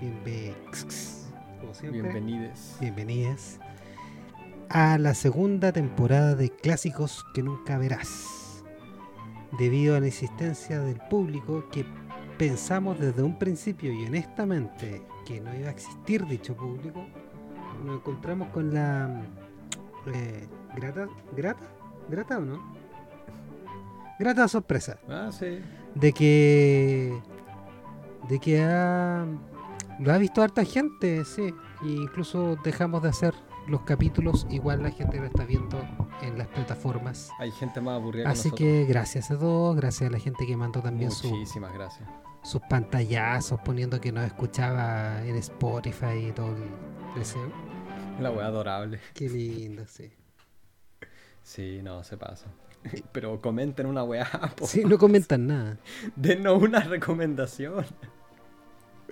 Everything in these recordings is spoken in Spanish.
bienvenidas, bienve- como siempre, Bienvenides. bienvenidas a la segunda temporada de Clásicos que nunca verás. Debido a la insistencia del público que pensamos desde un principio y honestamente que no iba a existir dicho público, nos encontramos con la eh, grata, grata, grata o no? Grata sorpresa Ah, sí. de que de que ha, lo ha visto harta gente, sí, e incluso dejamos de hacer los capítulos, igual la gente lo está viendo en las plataformas. Hay gente más aburrida Así que que gracias a todos, gracias a la gente que mandó también su- Muchísimas gracias. sus pantallazos poniendo que nos escuchaba en Spotify y todo el deseo. La wea adorable. Qué lindo, sí. Sí, no, se pasa. Pero comenten una weá, po. Sí, no comentan nada. Denos una recomendación.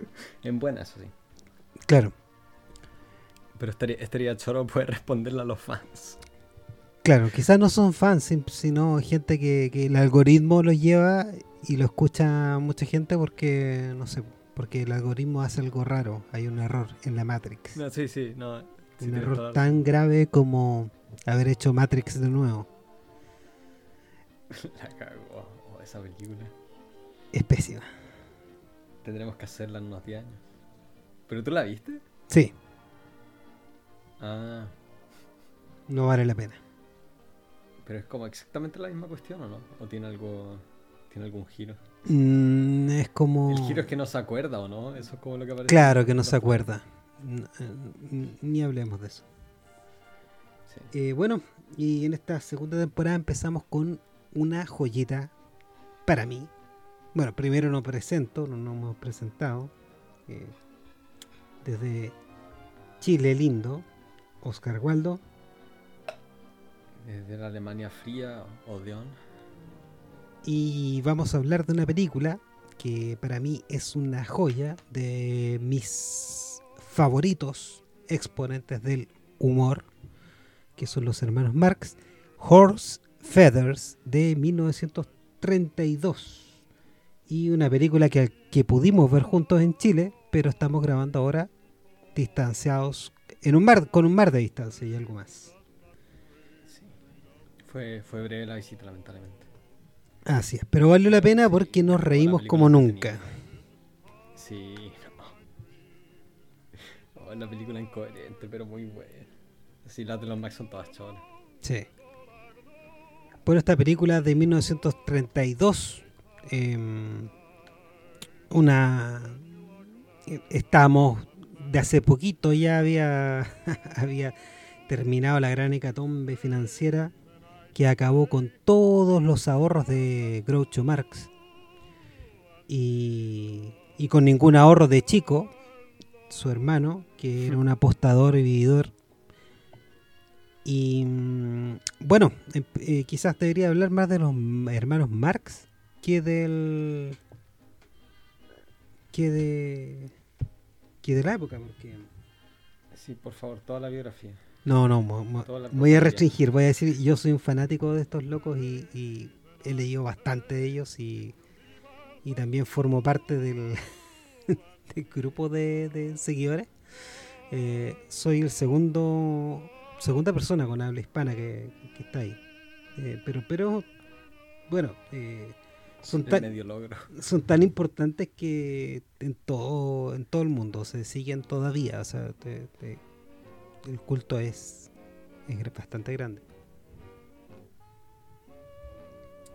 En buena, eso sí. Claro, Pero estaría, estaría choro poder responderle a los fans. claro, quizás no son fans, sino gente que, que el algoritmo lo lleva y lo escucha mucha gente porque, no sé, porque el algoritmo hace algo raro. Hay un error en la Matrix. No, sí, sí, no. sí un error toda tan grave como haber hecho Matrix de nuevo. La cagó. Oh, esa película. Es pésima. Tendremos que hacerla en unos 10 años. ¿Pero tú la viste? Sí, Ah, no vale la pena. pero es como exactamente la misma cuestión, ¿o no? ¿O tiene algo. tiene algún giro? Mm, es como... El giro es que no se acuerda, ¿o no? Eso es como lo que aparece. Claro que no se acuerda. N- Ni hablemos de eso. Sí. Eh, bueno, y en esta segunda temporada empezamos con una joyita para mí. Bueno, primero no presento, no nos hemos presentado. eh, desde Chile lindo, Oscar Waldo. Desde la Alemania fría, Odeon. Y vamos a hablar de una película que para mí es una joya de mis favoritos exponentes del humor, que son los hermanos Marx, Horse Feathers de 1932. Y una película que, que pudimos ver juntos en Chile, pero estamos grabando ahora distanciados en un mar, con un mar de distancia y algo más. Sí. Fue, fue breve la visita, lamentablemente. Así es, pero valió la pena porque nos reímos como nunca. Sí, no. Oh, la película incoherente, pero muy buena. Sí, las de los Max son todas cholas. Sí. Bueno, esta película de 1932, em, una... Estamos de hace poquito, ya había, había terminado la gran hecatombe financiera que acabó con todos los ahorros de Groucho Marx. Y, y con ningún ahorro de Chico, su hermano, que era un apostador y vividor. Y mm, bueno, em- eh, quizás debería hablar más de los hermanos Marx que del que de que de la época, porque Sí, por favor, toda la biografía. no, no, voy a restringir, voy a decir, yo soy un fanático de estos locos y, y he leído bastante de ellos y, y también formo parte del, del grupo de, de seguidores. Eh, soy el segundo segunda persona con habla hispana que, que está ahí. Eh, pero, pero, bueno, eh, son tan, medio logro. son tan importantes que en todo en todo el mundo se siguen todavía o sea te- te- el culto es, es bastante grande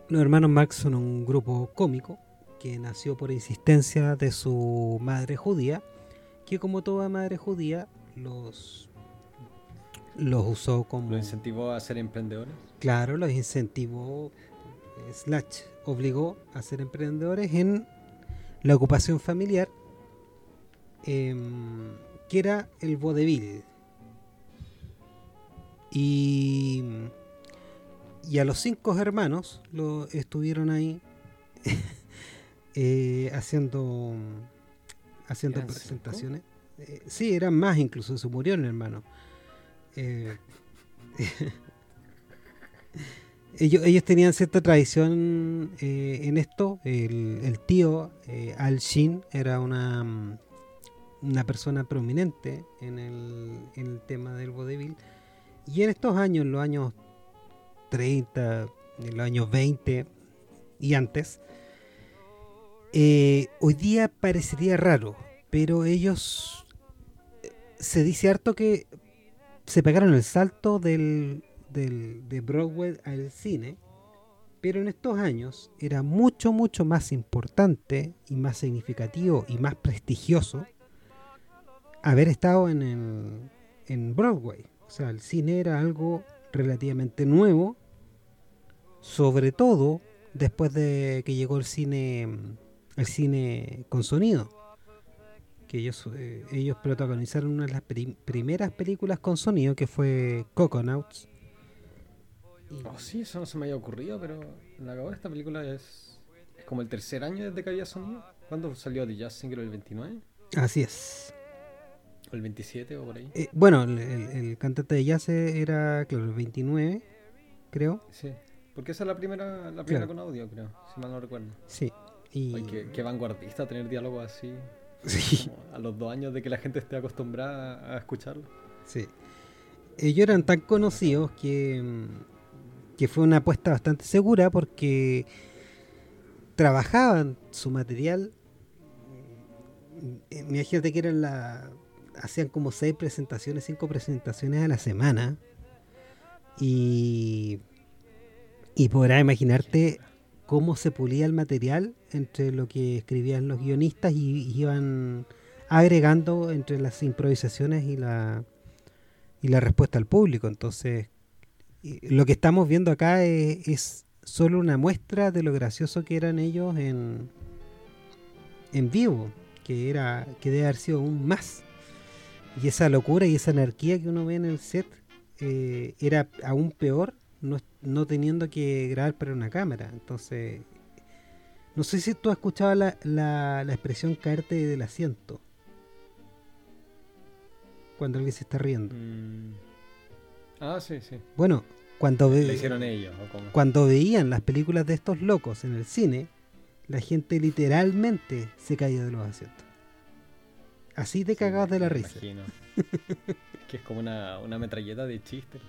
los hermanos Marx son un grupo cómico que nació por insistencia de su madre judía que como toda madre judía los los usó como Lo incentivó a ser emprendedores. Claro, los incentivó, slash, obligó a ser emprendedores en la ocupación familiar, em, que era el vodevil. Y, y a los cinco hermanos lo estuvieron ahí eh, haciendo, haciendo presentaciones. Eh, sí, eran más incluso, se murieron hermanos. Eh, ellos, ellos tenían cierta tradición eh, en esto. El, el tío eh, Al Shin era una, mm, una persona prominente en el, el tema del vodevil. Y en estos años, en los años 30, en los años 20 y antes, eh, hoy día parecería raro, pero ellos eh, se dice harto que se pegaron el salto del, del- de Broadway al cine, pero en estos años era mucho, mucho más importante y más significativo y más prestigioso haber estado en, el, en Broadway. O sea, el cine era algo relativamente nuevo, sobre todo después de que llegó el cine, el cine con sonido. Que ellos, eh, ellos protagonizaron una de las prim- primeras películas con sonido, que fue Coconauts. Y- Oh, sí, eso no se me había ocurrido, pero la acabo esta película es, es como el tercer año desde que había sonido. ¿Cuándo salió The Jazz Singer? ¿El 29? Así es. ¿O el 27 o por ahí? Eh, bueno, el, el- el cantante de jazz era, claro, el 29, creo. Sí. Porque esa es la primera, la primera Claro. con audio, creo, si mal no recuerdo. Sí. Y, Ay, qué, qué vanguardista tener diálogos así, sí, a los dos años de que la gente esté acostumbrada a escucharlo. sí. Ellos eran tan conocidos que, mm, que fue una apuesta bastante segura porque trabajaban su material. eh, Imagínate que eran la. Hacían como seis presentaciones, cinco presentaciones a la semana. Y. Y podrás imaginarte cómo se pulía el material entre lo que escribían los guionistas y, y iban agregando entre las improvisaciones y la y la respuesta al público. Entonces, lo que estamos viendo acá es, es solo una muestra de lo gracioso que eran ellos en, en vivo, que era que debe haber sido aún más. Y esa locura y esa anarquía que uno ve en el set eh, era aún peor no, no teniendo que grabar para una cámara. Entonces, no sé si tú has escuchado la, la, la expresión caerte del asiento. Cuando alguien se está riendo. Mm. Ah, sí, sí. Bueno, cuando, ve- hicieron ellos, ¿o cómo? cuando veían las películas de estos locos en el cine, la gente literalmente se caía de los asientos. Así de Sí, cagados de la risa. imagino. que es como una, una metralleta de chistes.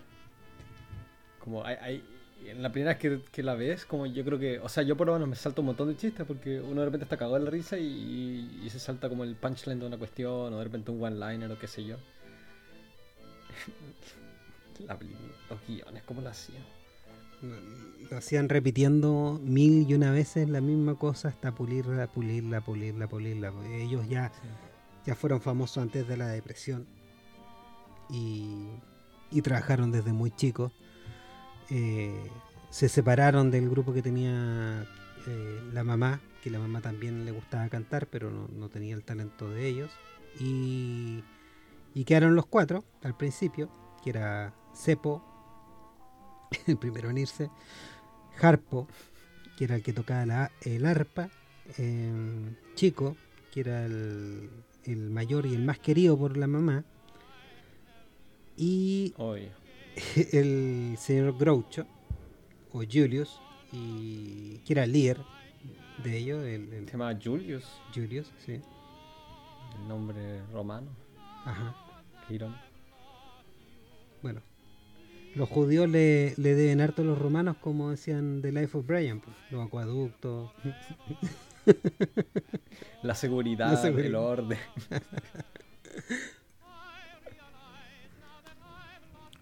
Como hay, hay- en la primera vez que, que la ves, como yo creo que, o sea, yo por lo menos me salto un montón de chistes porque uno de repente está cagado de la risa y, y se salta como el punchline de una cuestión o de repente un one-liner o qué sé yo. La, los guiones, ¿cómo lo hacían? Lo hacían repitiendo mil y una veces la misma cosa hasta pulirla, pulirla, pulirla, pulirla. Ellos ya, ya fueron famosos antes de la depresión y, y trabajaron desde muy chicos. Eh, se separaron del grupo que tenía eh, la mamá, que la mamá también le gustaba cantar, pero no, no tenía el talento de ellos. Y, y quedaron los cuatro al principio, que era Cepo, el primero en irse, Harpo, que era el que tocaba la- el arpa, em, Chico, que era el, el mayor y el más querido por la mamá, y el señor Groucho, o Julius, y que era el líder de ellos, el, el se llama Julius, Julius, sí. el nombre romano. Ajá. Irónico. Bueno, los judíos le, le deben harto a los romanos, como decían The Life of Brian, pues, los acueductos. La seguridad, La seguridad. el orden.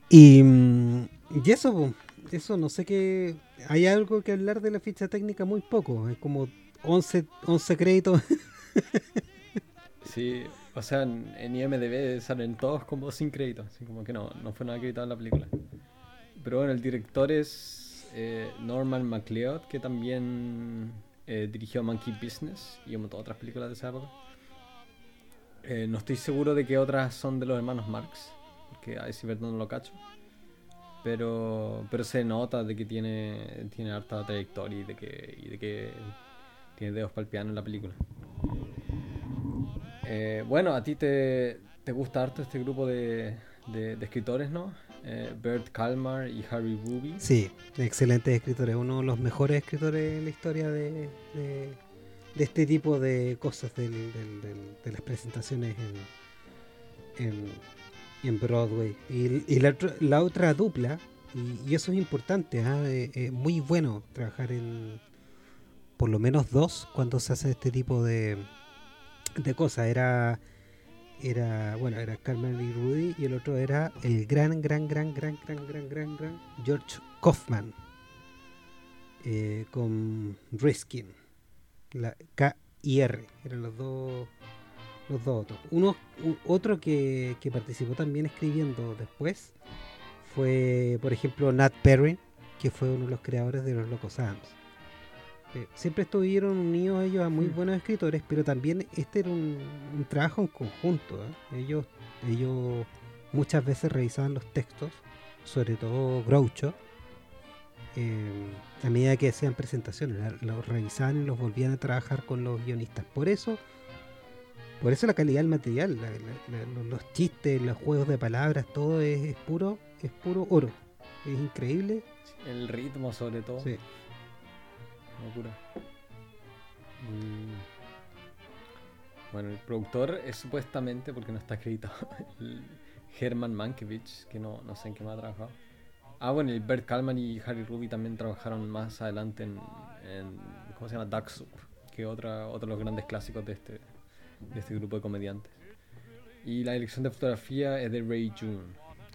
Y, mm, y eso, po, eso no sé qué. Hay algo que hablar de la ficha técnica muy poco. Es como 11, 11 créditos. Sí, o sea, en, en IMDB salen todos como sin crédito, así como que no, no fue nada acreditado en la película. Pero bueno, el director es eh, Norman MacLeod, que también eh, dirigió Monkey Business y un montón de otras películas de esa época. Eh, no estoy seguro de que otras son de los hermanos Marx, porque a ese no lo cacho. Pero, pero se nota de que tiene, tiene harta trayectoria y de que, y de que tiene dedos para el piano en la película. Eh, bueno, a ti te, te gusta harto este grupo de, de- de escritores, ¿no? Eh, Bert Kalmar y Harry Ruby. Sí, excelentes escritores, uno de los mejores escritores en la historia de, de, este tipo de cosas del, de las presentaciones en, en, en Broadway. Y, y la, la, otra dupla, y, eso es importante, ¿ah? es, es muy bueno trabajar en por lo menos dos cuando se hace este tipo de, de cosas. Era era, bueno, era Carmen y Rudy y el otro era el gran, gran, gran, gran, gran, gran, gran, gran George Kaufman eh, con Riskin, la K y R, eran los dos, los dos otros. Uno, otro que, que participó también escribiendo después fue, por ejemplo, Nat Perry, que fue uno de los creadores de los Locos Adams. Eh, siempre estuvieron unidos ellos a muy mm. buenos escritores, pero también este era un, trabajo en conjunto. ¿eh? Ellos, ellos muchas veces revisaban los textos, sobre todo Groucho, eh, a medida que hacían presentaciones, los revisaban y los volvían a trabajar con los guionistas. Por eso, por eso la calidad del material, los chistes, los juegos de palabras, todo es, puro, es puro oro. Es increíble. El ritmo sobre todo. Sí locura. Bueno, el productor es supuestamente, porque no está el Herman Mankiewicz, que no, no sé en qué más ha trabajado. Ah, bueno, y Bert Kalman y Harry Ruby también trabajaron más adelante en, ¿cómo se llama? Duck Soup, que otra, otro de los grandes clásicos de este, de este grupo de comediantes. Y la dirección de fotografía es de Ray June,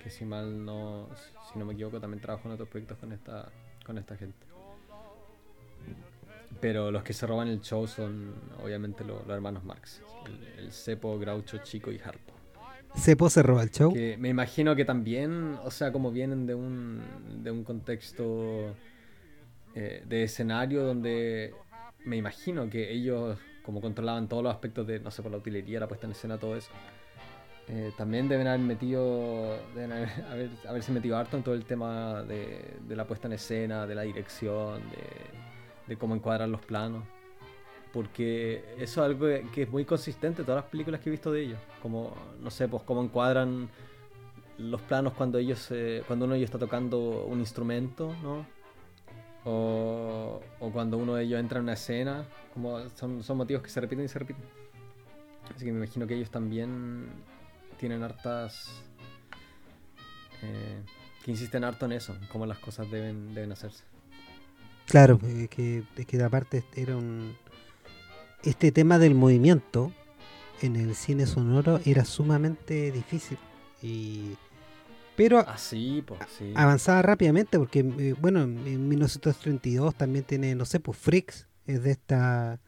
que si mal no, si no me equivoco, también trabajó en otros proyectos con esta, con esta gente. Pero los que se roban el show son obviamente los, hermanos Marx. El, Cepo, Groucho, Chico y Harpo. ¿Cepo se roba el show? Que me imagino que también, o sea, como vienen de un, de un contexto eh, de escenario donde me imagino que ellos, como controlaban todos los aspectos de, no sé, por la utilería, la puesta en escena, todo eso, eh, también deben haber metido, deben haber, haberse metido harto en todo el tema de, de la puesta en escena, de la dirección, de de cómo encuadran los planos. Porque eso es algo que es muy consistente en todas las películas que he visto de ellos. Como, no sé, pues cómo encuadran los planos cuando ellos cuando uno de ellos está tocando un instrumento, ¿no? O, cuando uno de ellos entra en una escena. Como son, son motivos que se repiten y se repiten. Así que me imagino que ellos también tienen hartas. Eh, que insisten harto en eso, cómo las cosas deben, deben hacerse. Claro, es que, es que aparte era un... Este tema del movimiento en el cine sonoro era sumamente difícil. Y... Pero Así, ah, pues, avanzaba rápidamente porque, eh, bueno, en 1932 también tiene, no sé, pues Freaks, es de esta...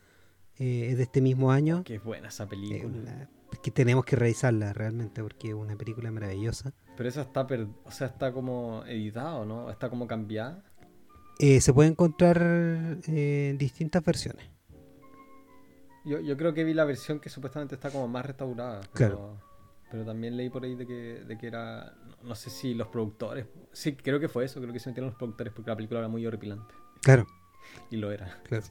Eh, es de este mismo año. Qué buena esa película. que tenemos que revisarla realmente porque es una película maravillosa. Pero esa está, o sea, está como editado, ¿no? Está como cambiada. Eh, se puede encontrar en distintas versiones. Yo, yo, creo que vi la versión que supuestamente está como más restaurada. Pero, pero también leí por ahí de que, de que era. No sé si los productores. Sí, creo que fue eso. Creo que se metieron los productores porque la película era muy horripilante. Claro. Y lo era. Claro.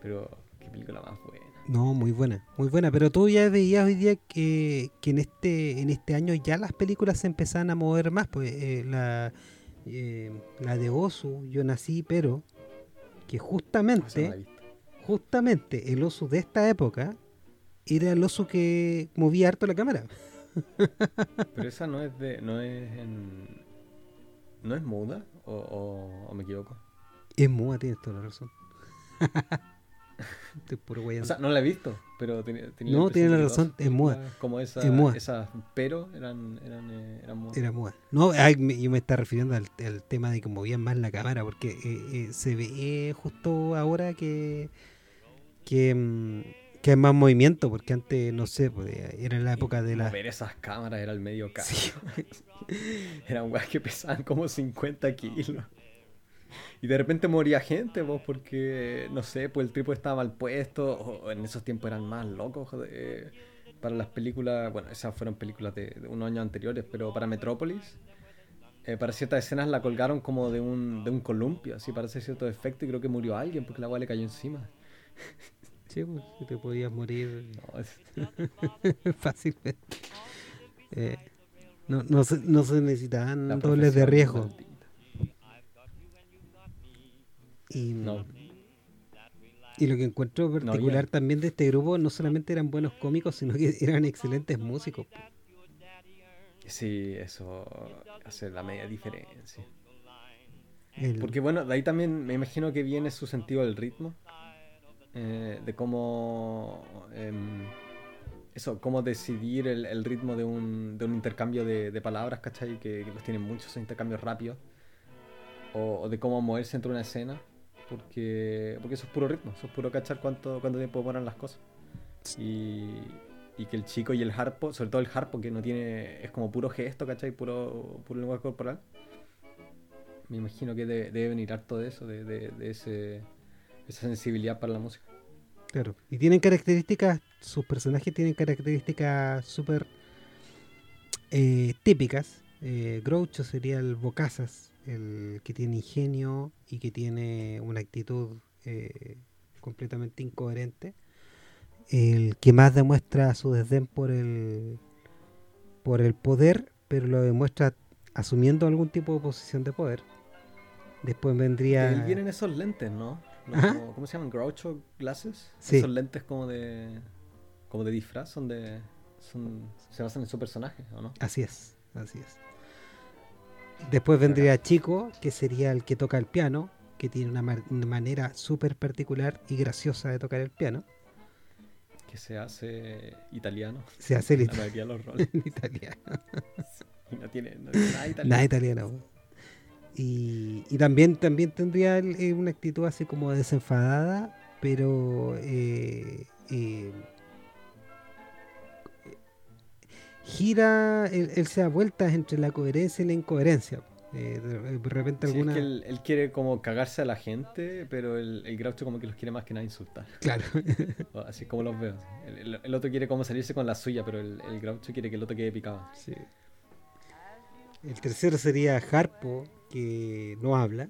Pero qué película más buena. No, muy buena, muy buena. Pero tú ya veías hoy día que, que en este en este año ya las películas se empezaban a mover más. Pues eh, la eh, la de Osu, Yo Nací, pero que justamente, justamente el oso de esta época era el oso que movía harto la cámara. Pero esa no es de, no es en, no es muda o me equivoco. Es muda, tienes toda la razón. o sea, no la he visto, pero tenía, No, tiene la razón, es muda. Como esa, esas pero eran, eran, eh, eran mudas. Era muda. No, yo me estaba refiriendo al, tema de que movían más la cámara, porque eh, eh, se ve justo ahora que, que, mm, que hay más movimiento, porque antes, no sé, pues, era en la época de la... Ver esas cámaras era el medio caro. eran weas que pesaban como 50 kilos. Y de repente moría gente, vos, porque, no sé, pues el tipo estaba mal puesto, o en esos tiempos eran más locos para las películas, bueno, esas fueron películas de, unos años anteriores, pero para Metrópolis, eh, para ciertas escenas la colgaron como de un, de un columpio, así para hacer cierto efecto, y creo que murió alguien porque la agua le cayó encima. Sí, pues, te podías morir fácilmente. Eh, No, no, se, no se necesitaban dobles de riesgo. Y, No, y lo que encuentro particular también de este grupo, no solamente eran buenos cómicos, sino que eran excelentes músicos. sí, eso hace la media diferencia. El- Porque bueno, de ahí también me imagino que viene su sentido del ritmo. eh, de cómo. em, eso, cómo decidir el, el ritmo de un, de un intercambio de, de palabras, ¿cachai? Que, que los tienen muchos intercambios rápidos. O, o de cómo moverse entre una escena. Porque, porque eso es puro ritmo, eso es puro cachar cuánto, cuánto tiempo demoran las cosas. Y, y que el chico y el harpo, sobre todo el harpo que no tiene, es como puro gesto, ¿cachai? Puro, puro lenguaje corporal. Me imagino que de- debe venir harto de eso, de, de- de ese, esa sensibilidad para la música. Claro. Y tienen características, sus personajes tienen características súper eh, típicas. Eh, Groucho sería el bocazas, el que tiene ingenio y que tiene una actitud eh, completamente incoherente. El que más demuestra su desdén por el, por el poder, pero lo demuestra asumiendo algún tipo de posición de poder. Después vendría... Él viene en esos lentes, ¿no? Como- ¿Cómo se llaman? Groucho glasses. Sí. Esos lentes como de como de disfraz, son de son se basan en su personaje, ¿o no? Así es, así es. Después vendría Chico, que sería el que toca el piano, que tiene una, manera súper particular y graciosa de tocar el piano. Que se hace italiano. Se hace el La ita- mayoría de los roles. en italiano. Y no tiene, no tiene nada italiano. Nada italiano. Y, y también, también tendría el- eh, una actitud así como desenfadada, pero eh, eh, gira, él, él se da vueltas entre la coherencia y la incoherencia. Eh, de, de repente Sí, alguna... es que él, él quiere como cagarse a la gente, pero el, el Groucho como que los quiere más que nada insultar. Claro. Así como los veo. El, el- el otro quiere como salirse con la suya, pero el, el Groucho quiere que el otro quede picado. Sí. El tercero sería Harpo, que no habla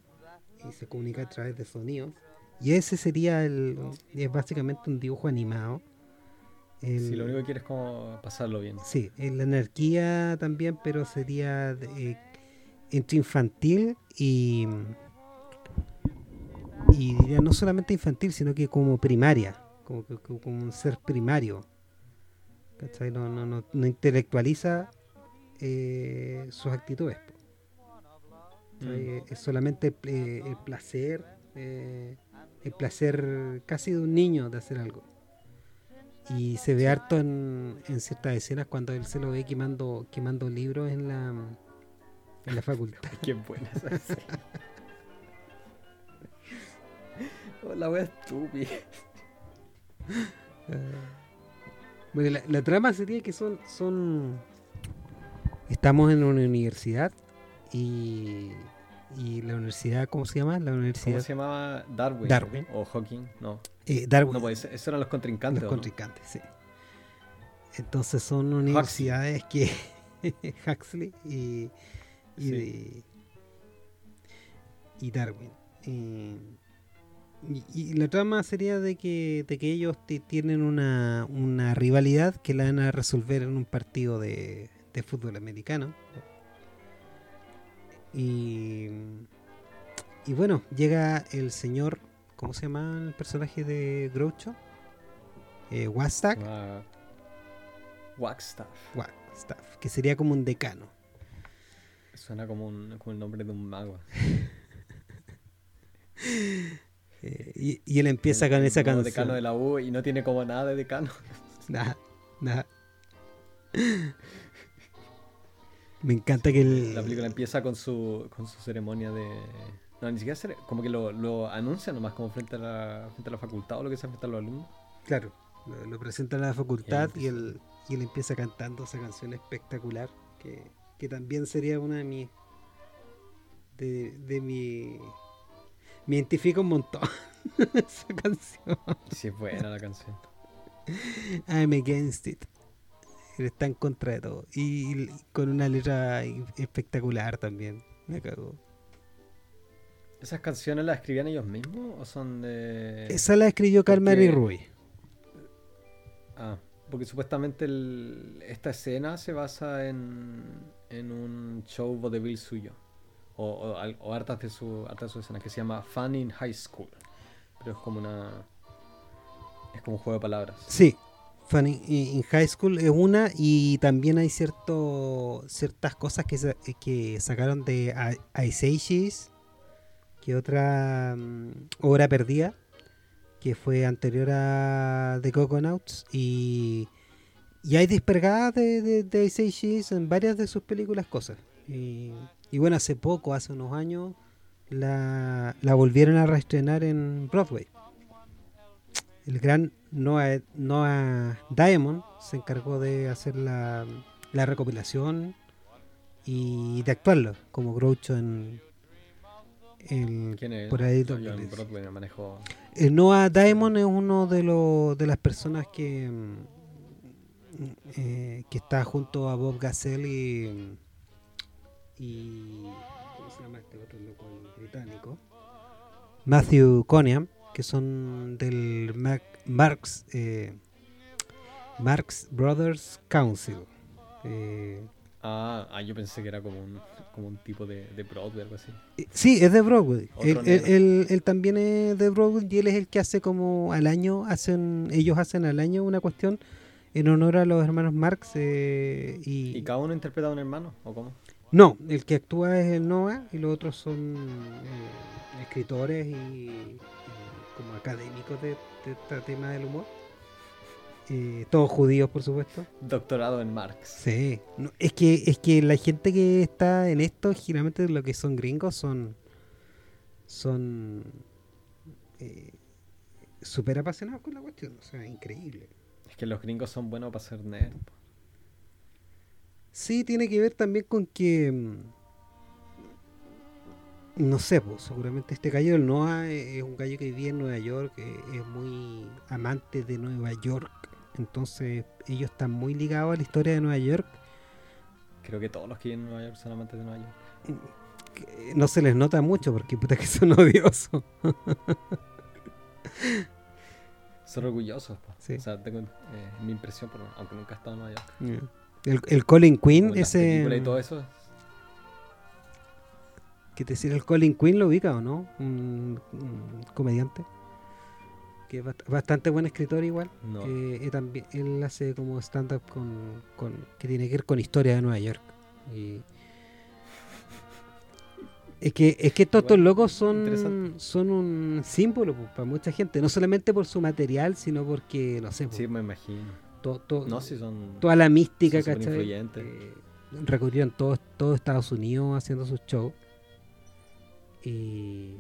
y se comunica a través de sonidos. Y ese sería el. Es básicamente un dibujo animado. El- Si lo único que quiere es como pasarlo bien. Sí, en la anarquía también, pero sería de- eh, entre infantil y. Y diría no solamente infantil, sino que como primaria, como, como un ser primario. ¿Cachai? No, no, no, no intelectualiza eh, sus actitudes. Mm. Eh, Es solamente eh, el placer, eh, el placer casi de un niño de hacer algo. Y se ve harto en, en ciertas escenas cuando él se lo ve quemando, quemando libros en la, en la facultad. Qué buena esa escena. Oh, la wea estúpida. Bueno, la, la trama sería que son, son. Estamos en una universidad y, y la universidad, ¿cómo se llama? La ¿Cómo universidad se llamaba? Darwin. Darwin. O Hawking. No. Eh, Darwin. No, pues esos eran los contrincantes. los contrincantes, sí. Entonces son universidades que Huxley y, y, Sí. y Darwin. Eh, y, y la trama sería de que, de que ellos ti- tienen una, una rivalidad que la van a resolver en un partido de, de fútbol americano. Y, y bueno, llega el señor, ¿cómo se llama el personaje de Groucho? Eh, Wastak. Ah, Wagstaff. Wagstaff, que sería como un decano. Suena como, un, como el nombre de un mago. Eh, y, y él empieza El- con esa canción. decano de la U y no tiene como nada de decano. Nada, nada. Me encanta que el, La película empieza con su, con su ceremonia de. No, ni siquiera cere- como que lo, lo anuncia nomás como frente a, la, frente a la facultad o lo que sea frente a los alumnos. Claro, lo, lo presenta en la facultad y él, y él empieza cantando esa canción espectacular que, que también sería una de mis. De, de mi. Me identifico un montón esa canción. Sí, es buena la canción. I'm against it. Él está en contra de todo. Y, y con una letra espectacular también. Me cagó. ¿Esas canciones las escribían ellos mismos o son de.? Esa la escribió Carmen y porque- Rui. Ah, porque supuestamente el- esta escena se basa en, en un show vodevil suyo. O, o, hartas de su hartas de su escena que se llama Fun in High School. Pero es como una. Es como un juego de palabras. Sí, Funny in High School es una y también hay cierto, ciertas cosas que, que sacaron de Ice Ages, que otra mm, obra perdida, que fue anterior a The Coconauts y, y hay despergadas de, de, de Ice Ages en varias de sus películas cosas. Y, y bueno, hace poco, hace unos años, la, la volvieron a reestrenar en Broadway el gran Noah, Noah Diamond se encargó de hacer la, la recopilación y de actuarlo como Groucho en, en- ¿Quién es? por ahí Yo en 2010. Broadway me manejo. Eh, Noah Diamond es uno de los de las personas que mm, eh, que está junto a Bob Gassel y y ¿cómo se llama este otro loco británico? Matthew Coniam, que son del Mac- Marx eh, Marx Brothers Council. Eh, Ah, ah, yo pensé que era como un, como un tipo de, de Broadway, algo así. Eh, Sí, es de Broadway. Él, él- negro. él- él también es de Broadway y él es el que hace como al año, hacen ellos hacen al año una cuestión en honor a los hermanos Marx eh, y, ¿Y cada uno interpreta a un hermano? ¿O cómo? no, el que actúa es el Noah y los otros son eh, escritores y, y como académicos de, de este tema del humor. Eh, todos judíos, por supuesto. Doctorado en Marx. Sí, no, es que es que la gente que está en esto, generalmente lo que son gringos son son eh, súper apasionados con la cuestión, o sea, increíble. Es que los gringos son buenos para ser nerd. Sí, tiene que ver también con que mm, no sé, pues seguramente este gallo del Noah es un gallo que vivía en Nueva York, eh, es muy amante de Nueva York, entonces ellos están muy ligados a la historia de Nueva York Creo que todos los que viven en Nueva York son amantes de Nueva York. no se les nota mucho porque puta que son odiosos. Son orgullosos. Sí. O sea, tengo eh, mi impresión, por, aunque nunca he estado en Nueva York. El, el Colin Quinn, ese. y todo eso. Que te decir, el Colin Quinn lo ubica o no? Un, un comediante. Que es bast- bastante buen escritor igual. No. Que él, también, él hace como stand-up con, con- que tiene que ver con historia de Nueva York. Y es que, es que estos, Igual, locos son, son un símbolo pues, para mucha gente. No solamente por su material, sino porque, no sé, pues, Sí, me imagino. to- to- No, si son. toda la mística, superinfluyentes. Eh, recorrieron todo, todo Estados Unidos haciendo sus shows. Y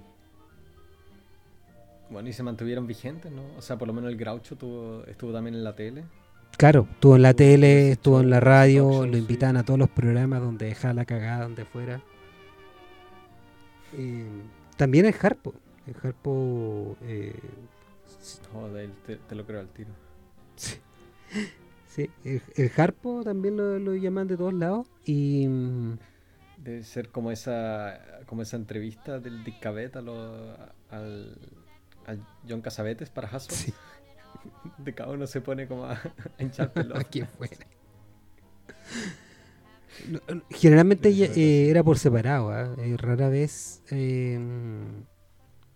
Bueno, y se mantuvieron vigentes, ¿no? O sea, por lo menos el Groucho tuvo, estuvo también en la tele. claro, estuvo en la tele, estuvo en la radio, lo sí. invitan a todos los programas donde dejaba la cagada, donde fuera. Eh, también el Harpo. El Harpo. eh, Joder, te, te lo creo al tiro. sí, el, el Harpo también lo, lo llaman de todos lados. Y. mm, Debe ser como esa como esa entrevista del Dick Cavett a John Casabetes para Hasbro. Sí. De cada uno se pone como a, a hinchar pelota. Qué buena. No, no, Generalmente eh, era por separado, ¿ah? Eh, rara vez eh,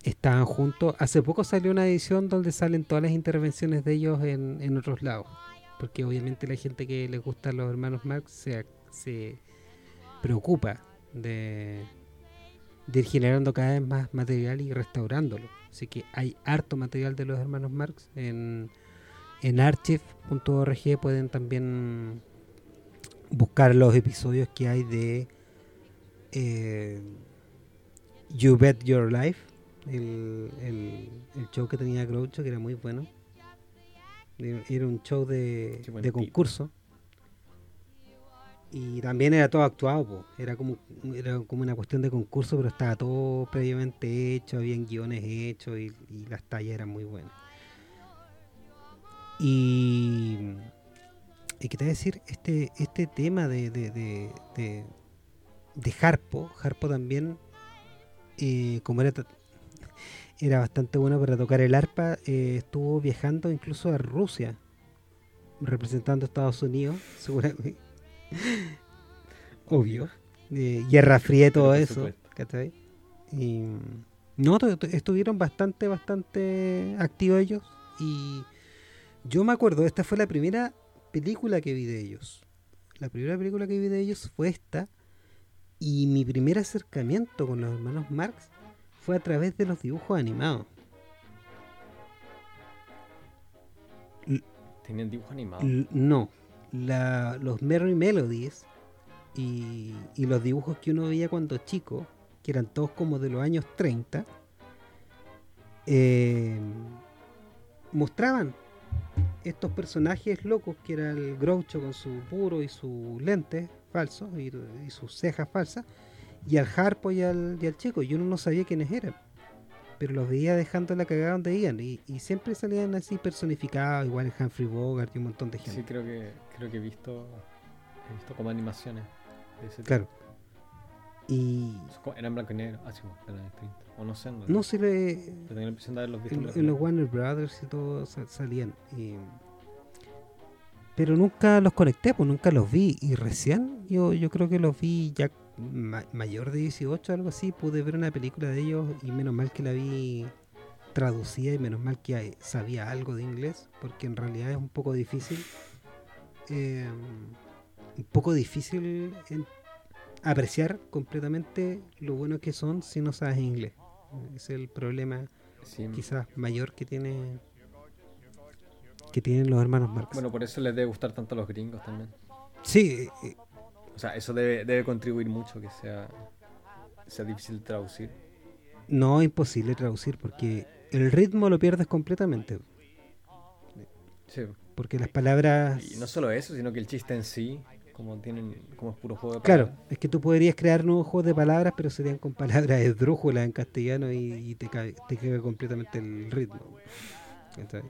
estaban juntos. Hace poco salió una edición donde salen todas las intervenciones de ellos en, en otros lados. Porque obviamente la gente que les gusta a los hermanos Marx se, se preocupa de, de ir generando cada vez más material y restaurándolo. Así que hay harto material de los hermanos Marx en, en archive.org pueden también buscar los episodios que hay de eh, You Bet Your Life, el, el- el show que tenía Groucho, que era muy bueno. Era un show de, de tipo. Y también era todo actuado, era como era como una cuestión de concurso, pero estaba todo previamente hecho, habían guiones hechos y, las tallas eran muy buenas. Y, y qué te voy a decir, este, este tema de, de, de, de, Harpo, Harpo también, eh, como era, era bastante bueno para tocar el arpa, eh, estuvo viajando incluso a Rusia, representando a Estados Unidos, seguramente. Obvio. Eh, Guerra Fría y todo eso. ¿cachai? Y, no, tu- tu- estuvieron bastante, bastante activos ellos. Y yo me acuerdo, esta fue la primera película que vi de ellos. La primera película que vi de ellos fue esta. Y mi primer acercamiento con los hermanos Marx fue a través de los dibujos animados. Tenían dibujo animado. L- no, la- los Merry Melodies y, y los dibujos que uno veía cuando chico, que eran todos como de los años 30, eh, mostraban estos personajes locos que era el Groucho con su puro y sus lentes falsos y, sus cejas falsas, y al Harpo y al, y al chico, y uno no sabía quiénes eran. Pero los veía dejando la cagada donde iban y, y siempre salían así personificados, igual Humphrey Bogart y un montón de gente. Sí, creo que, creo que he visto, he visto como animaciones de ese tipo. Claro. Y Eran blanco y negro. Ah, sí, distintos. O no sé, en no realidad. se le, tengo la impresión de haberlos visto en, y en los. Warner Brothers y todo sa- salían. y- pero nunca los conecté, pues nunca los vi. Y recién yo, yo creo que los vi ya ma- mayor de 18, algo así. Pude ver una película de ellos y menos mal que la vi traducida y menos mal que hay- sabía algo de inglés, porque en realidad es un poco difícil. eh, un poco difícil en- apreciar completamente lo bueno que son si no sabes inglés. Es el problema Sí, quizás mayor que tiene que tienen los hermanos Marx. Bueno, por eso les debe gustar tanto a los gringos también. sí, eh, O sea, eso debe, debe contribuir mucho que sea, sea difícil traducir. no imposible traducir porque el ritmo lo pierdes completamente. Sí. Porque las palabras... Y no solo eso, sino que el chiste en sí, como tienen, como es puro juego de Claro, palabras. es que tú podrías crear nuevos juegos de palabras, pero serían con palabras esdrújulas en castellano y, y te, cae, te completamente el ritmo. Entonces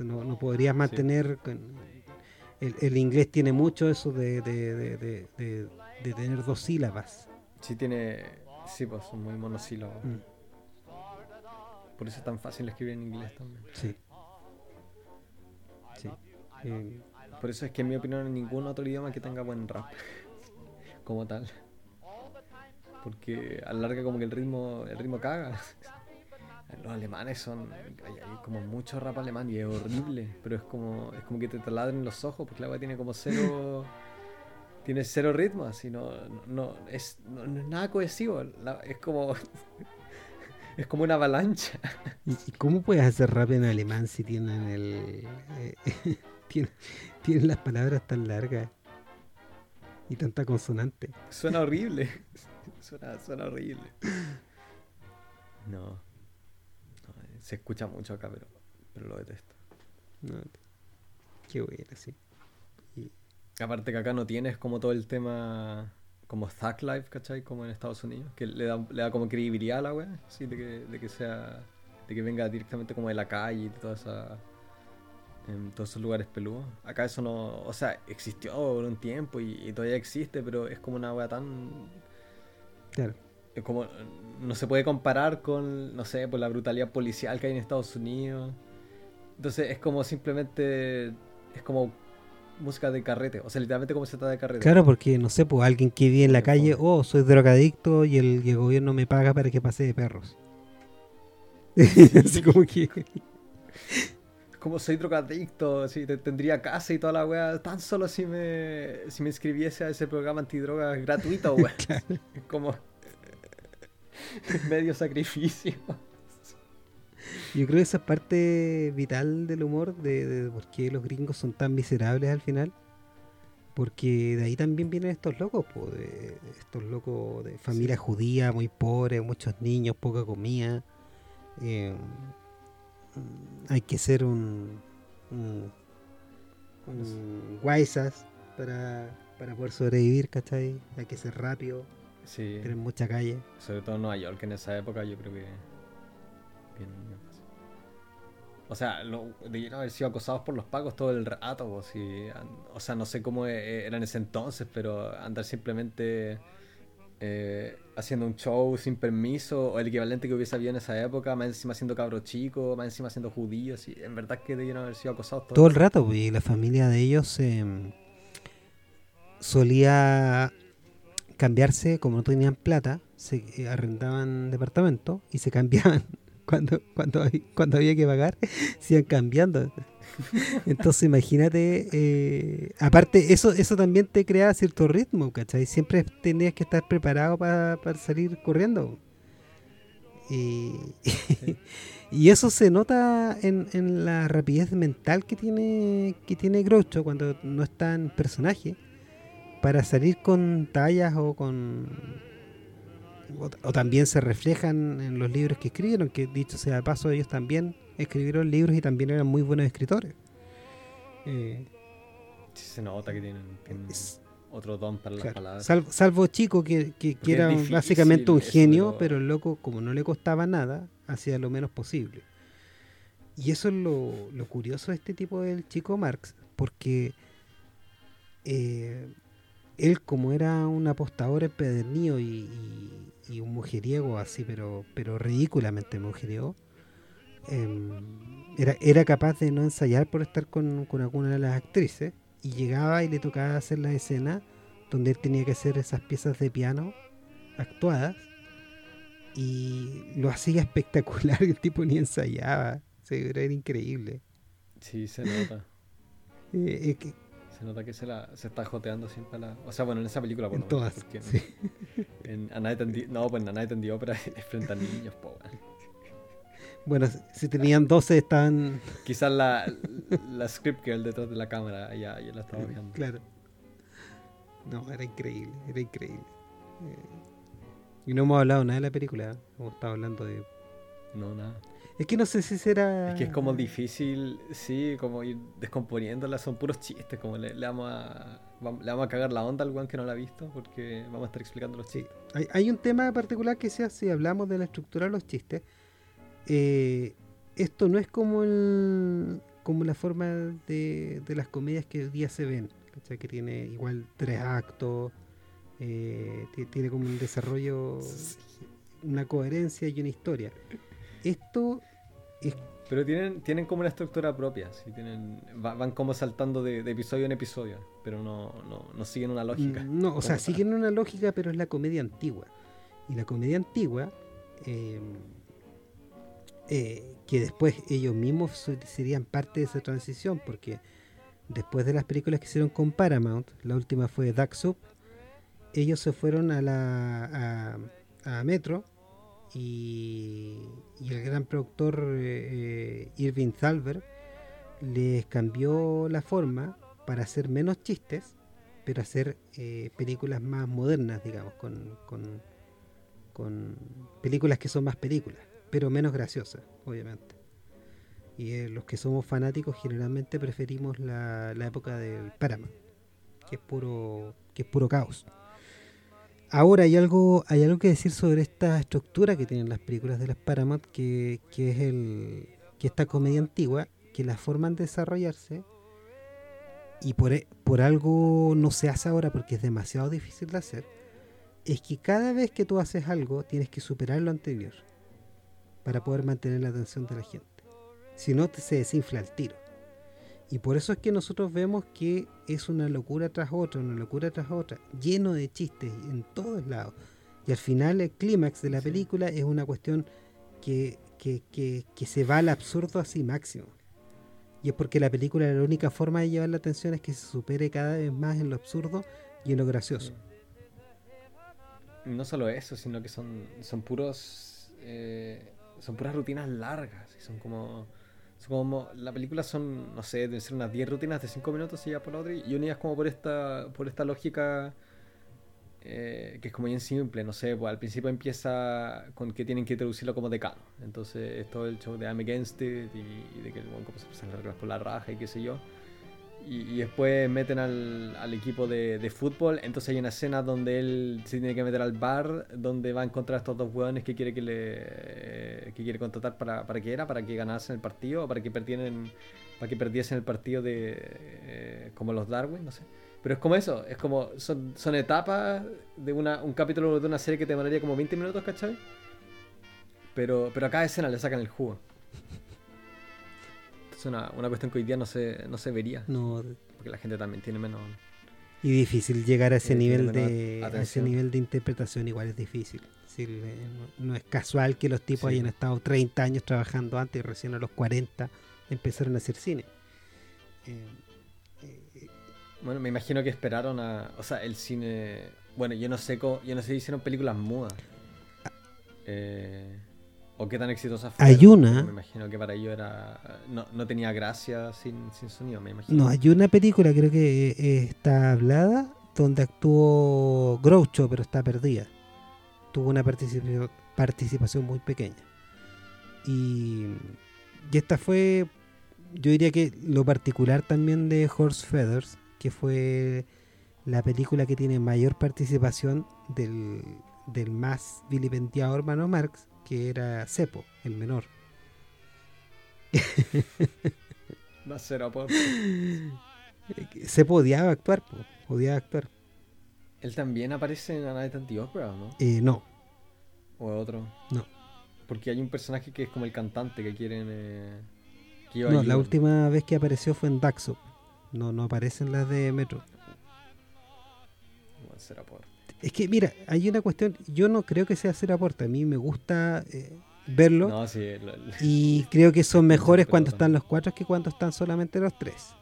no, no podrías mantener... con- el, el inglés tiene mucho eso de, de, de, de- tener dos sílabas. Sí tiene, sí, pues son muy monosílabos. Mm, Por eso es tan fácil escribir en inglés también. sí. Sí. Eh, Por eso es que en mi opinión ningún otro idioma que tenga buen rap como tal. Porque a la larga como que el ritmo, el ritmo caga. Los alemanes son. Hay, hay como mucho rap alemán y es horrible. Pero es como. Es como que te taladren los ojos porque la weá tiene como cero. Tiene cero ritmo, así no, no, es, no, no es nada cohesivo. la- es como. Es como una avalancha. ¿Y y cómo puedes hacer rap en alemán si tienen el eh, tienen, tienen las palabras tan largas y tanta consonante? Suena horrible. Suena, suena horrible. No. Se escucha mucho acá, pero, pero lo detesto. No, qué bueno, sí. Y- Aparte que acá no tienes como todo el tema como Thug Life, ¿cachai? Como en Estados Unidos, que le da, le da como credibilidad a la wea, sí, de que, de que sea, de que venga directamente como de la calle y de toda esa, en todos esos lugares peludos. Acá eso no, o sea, existió por un tiempo y, y todavía existe, pero es como una wea tan, claro. Es como, no se puede comparar con, no sé, por la brutalidad policial que hay en Estados Unidos. Entonces es como simplemente, es como música de carrete, o sea, literalmente como se trata de carrete. Claro, porque no sé, pues alguien que vive en la calle, oh, soy drogadicto y el, y el gobierno me paga para que pase de perros. Así como que. como soy drogadicto, si tendría casa y toda la weá, tan solo si me, si me inscribiese a ese programa antidrogas gratuito, weá. como medio sacrificio. Yo creo que esa es parte vital del humor, de, de por qué los gringos son tan miserables al final. Porque de ahí también vienen estos locos, po, de estos locos de familia judía, muy pobre, muchos niños, poca comida. Eh, hay que ser un, un, un guaysas para, para poder sobrevivir, ¿cachai? Hay que ser rápido, Sí, tener mucha calle. sobre todo en Nueva York en esa época, yo creo que. Bien, bien fácil. O sea, lo, debieron haber sido acosados por los pagos todo el rato. si, an- o sea, no sé cómo e- era en ese entonces, pero andar simplemente eh, haciendo un show sin permiso, o el equivalente que hubiese habido en esa época, más encima siendo cabro chico, más encima siendo judío, así, en verdad que debieron haber sido acosados todo, Todo el rato, pues, y la familia de ellos se, solía cambiarse, como no tenían plata, se eh, arrendaban departamentos y se cambiaban cuando, cuando, cuando había que pagar, se iban cambiando. Entonces imagínate, eh, aparte eso eso también te crea cierto ritmo, ¿cachai? Siempre tenías que estar preparado para salir corriendo. Y, y, eso se nota en, en, la rapidez mental que tiene que tiene Groucho cuando no está en personaje para salir con tallas o con o, también se reflejan en los libros que escribieron, que dicho sea de paso, ellos también escribieron libros y también eran muy buenos escritores. Eh, se nota que tienen, otro don para las palabras. Salvo, Chico, que, que, era básicamente un genio, pero... el loco, como no le costaba nada, hacía lo menos posible. Y eso es lo, curioso de este tipo del Chico Marx, porque eh, él como era un apostador empedernido y, y, un mujeriego así, pero, pero ridículamente mujeriego, em, era, era capaz de no ensayar por estar con, alguna de las actrices y llegaba y le tocaba hacer la escena donde él tenía que hacer esas piezas de piano actuadas y lo hacía espectacular, el tipo ni ensayaba, era increíble. Sí, se nota. Eh, se nota que se, la, se está joteando siempre la. O sea, bueno, en esa película, por en todas. sí. en, a no, pues en A Night in the Opera frente a niños, po, Bueno, si tenían 12 estaban. Quizás la, la script girl detrás de la cámara ya, ya la estaba viendo. Claro. No, era increíble, era increíble. Eh, y no hemos hablado nada de la película, hemos estado hablando de. No, nada. Es que no sé si será. Es que es como difícil, sí, como ir descomponiéndola. Son puros chistes, como le, vamos a. Le vamos a cagar la onda al weón que no la ha visto porque vamos a estar explicando los chistes. Hay, hay, un tema particular que sea si hablamos de la estructura de los chistes. Eh, esto no es como el, como la forma de, de las comedias que hoy día se ven, ¿cachai? que tiene igual tres actos, eh, tiene como un desarrollo, una coherencia y una historia. Esto pero tienen, tienen como una estructura propia, ¿sí? tienen, van como saltando de, episodio en episodio, pero no, no, siguen una lógica. Mm, no, o sea, siguen una lógica, pero es la comedia antigua. Y la comedia antigua, em, eh, que después ellos mismos serían parte de esa transición, porque después de las películas que hicieron con Paramount, la última fue Duck Soup, ellos se fueron a la a Metro y, el gran productor eh, eh, Irving Thalberg les cambió la forma para hacer menos chistes, pero hacer eh, películas más modernas, digamos, con, con, películas que son más películas, pero menos graciosas, obviamente. Y los que somos fanáticos generalmente preferimos la, la época del Paramount, que es puro, que es puro caos. Ahora hay algo, hay algo que decir sobre esta estructura que tienen las películas de las Paramount, que, es el que esta comedia antigua, que la forman de desarrollarse y por, e, por algo no se hace ahora porque es demasiado difícil de hacer, es que cada vez que tú haces algo tienes que superar lo anterior para poder mantener la atención de la gente. Si no, te se desinfla el tiro. Y por eso es que nosotros vemos que es una locura tras otra, una locura tras otra, lleno de chistes en todos lados. Y al final el clímax de la película es una cuestión que, que, que, se va al absurdo así máximo. Y es porque la película la única forma de llevar la atención es que se supere cada vez más en lo absurdo y en lo gracioso. No solo eso, sino que son, son puros eh, son puras rutinas largas y son como como, la película son, no sé, deben ser unas 10 rutinas de 5 minutos y ya por la otra. Y unidas como por esta, por esta lógica eh, que es como bien simple, no sé, pues al principio empieza con que tienen que traducirlo como decano. Entonces es todo el show de I'm against it y, de que el como se pasan las reglas por la raja y qué sé yo y, después meten al, al equipo de, de, fútbol. Entonces hay una escena donde él se tiene que meter al bar, donde va a encontrar a estos dos hueones que quiere que le que quiere contratar para, para que era, para que ganasen el partido, para que perdieran, para que perdiesen el partido de eh, como los Darwin, no sé. Pero es como eso, es como son, son etapas de una, un capítulo de una serie que te demoraría como 20 minutos, ¿cachai? Pero, pero a cada escena le sacan el jugo. Es una, una cuestión que hoy día no se, no se vería. No. Porque la gente también tiene menos, Y difícil llegar a ese Eh, nivel de a ese nivel de interpretación igual es difícil. Eh, no, no es casual que los tipos Sí. hayan estado 30 años trabajando antes y recién a los 40 empezaron a hacer cine. Eh, eh, Bueno, me imagino que esperaron a. O sea, el cine. Bueno, yo no sé co- yo no sé si hicieron películas mudas. Eh, o qué tan exitosas fueron. Hay una- Me imagino que para ellos era. No, no tenía gracia sin, sin sonido, me imagino. no, hay una película creo que eh, está hablada donde actuó Groucho, pero está perdida. Tuvo una participación, participación muy pequeña. Y, y esta fue, yo diría que lo particular también de Horse Feathers, que fue la película que tiene mayor participación del, del más vilipendiado hermano Marx, que era Cepo, el menor. Va a ser por. Cepo odiaba actuar, po, odiaba actuar. Él también aparece en A Night at the Opera, ¿no? Eh, no, O otro. No. Porque hay un personaje que es como el cantante que quieren. Eh, que no, la última vez que apareció fue en Daxo. No, no aparecen las de Metro. Va a ser por. Es que, mira, hay una cuestión. Yo no creo que sea hacer aporte. A mí me gusta eh, verlo. No, sí. lo- lo- Y creo que son mejores cuando están los cuatro que cuando están solamente los tres.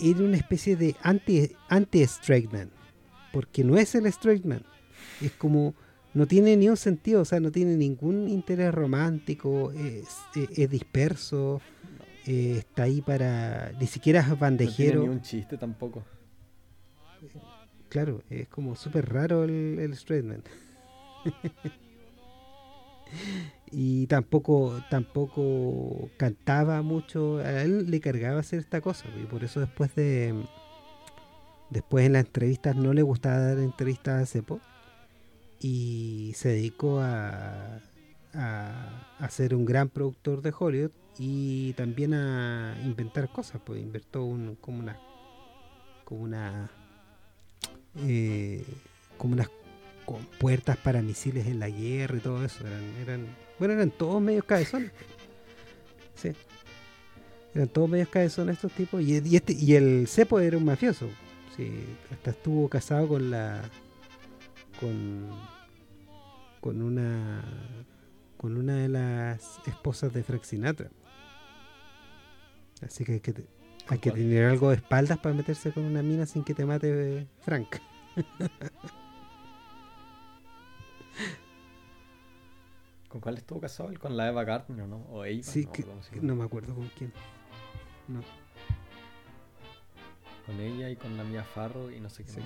Era una especie de anti, anti. Porque no es el straight man. Es como. No tiene ni un sentido. O sea, no tiene ningún interés romántico. Es, es- es disperso. eh, está ahí para. Ni siquiera es no tiene bandejero. ni un chiste tampoco. Claro, es como súper raro el, el straight man. y tampoco tampoco cantaba mucho. A él le cargaba hacer esta cosa. Y por eso después de. Después en las entrevistas no le gustaba dar entrevistas a Cepo. Y se dedicó a, a, a ser un gran productor de Hollywood y también a inventar cosas. Pues inventó un, como una. Como una eh, como unas puertas para misiles en la guerra y todo eso. Eran, eran, bueno, eran todos medios cabezones. Sí. Eran todos medios cabezones estos tipos. Y, y este, y el cepo era un mafioso. Sí, hasta estuvo casado con la. con. con una. con una de las esposas de Frank Sinatra. Así que que, hay que tener algo de espaldas para meterse con una mina sin que te mate eh, Frank. ¿Con cuál estuvo casado? él? ¿Con la Eva Gardner, no? ¿O Eva? Sí, no, que- no me acuerdo con quién. No, Con ella y con la Mia Farro y no sé qué. Sí.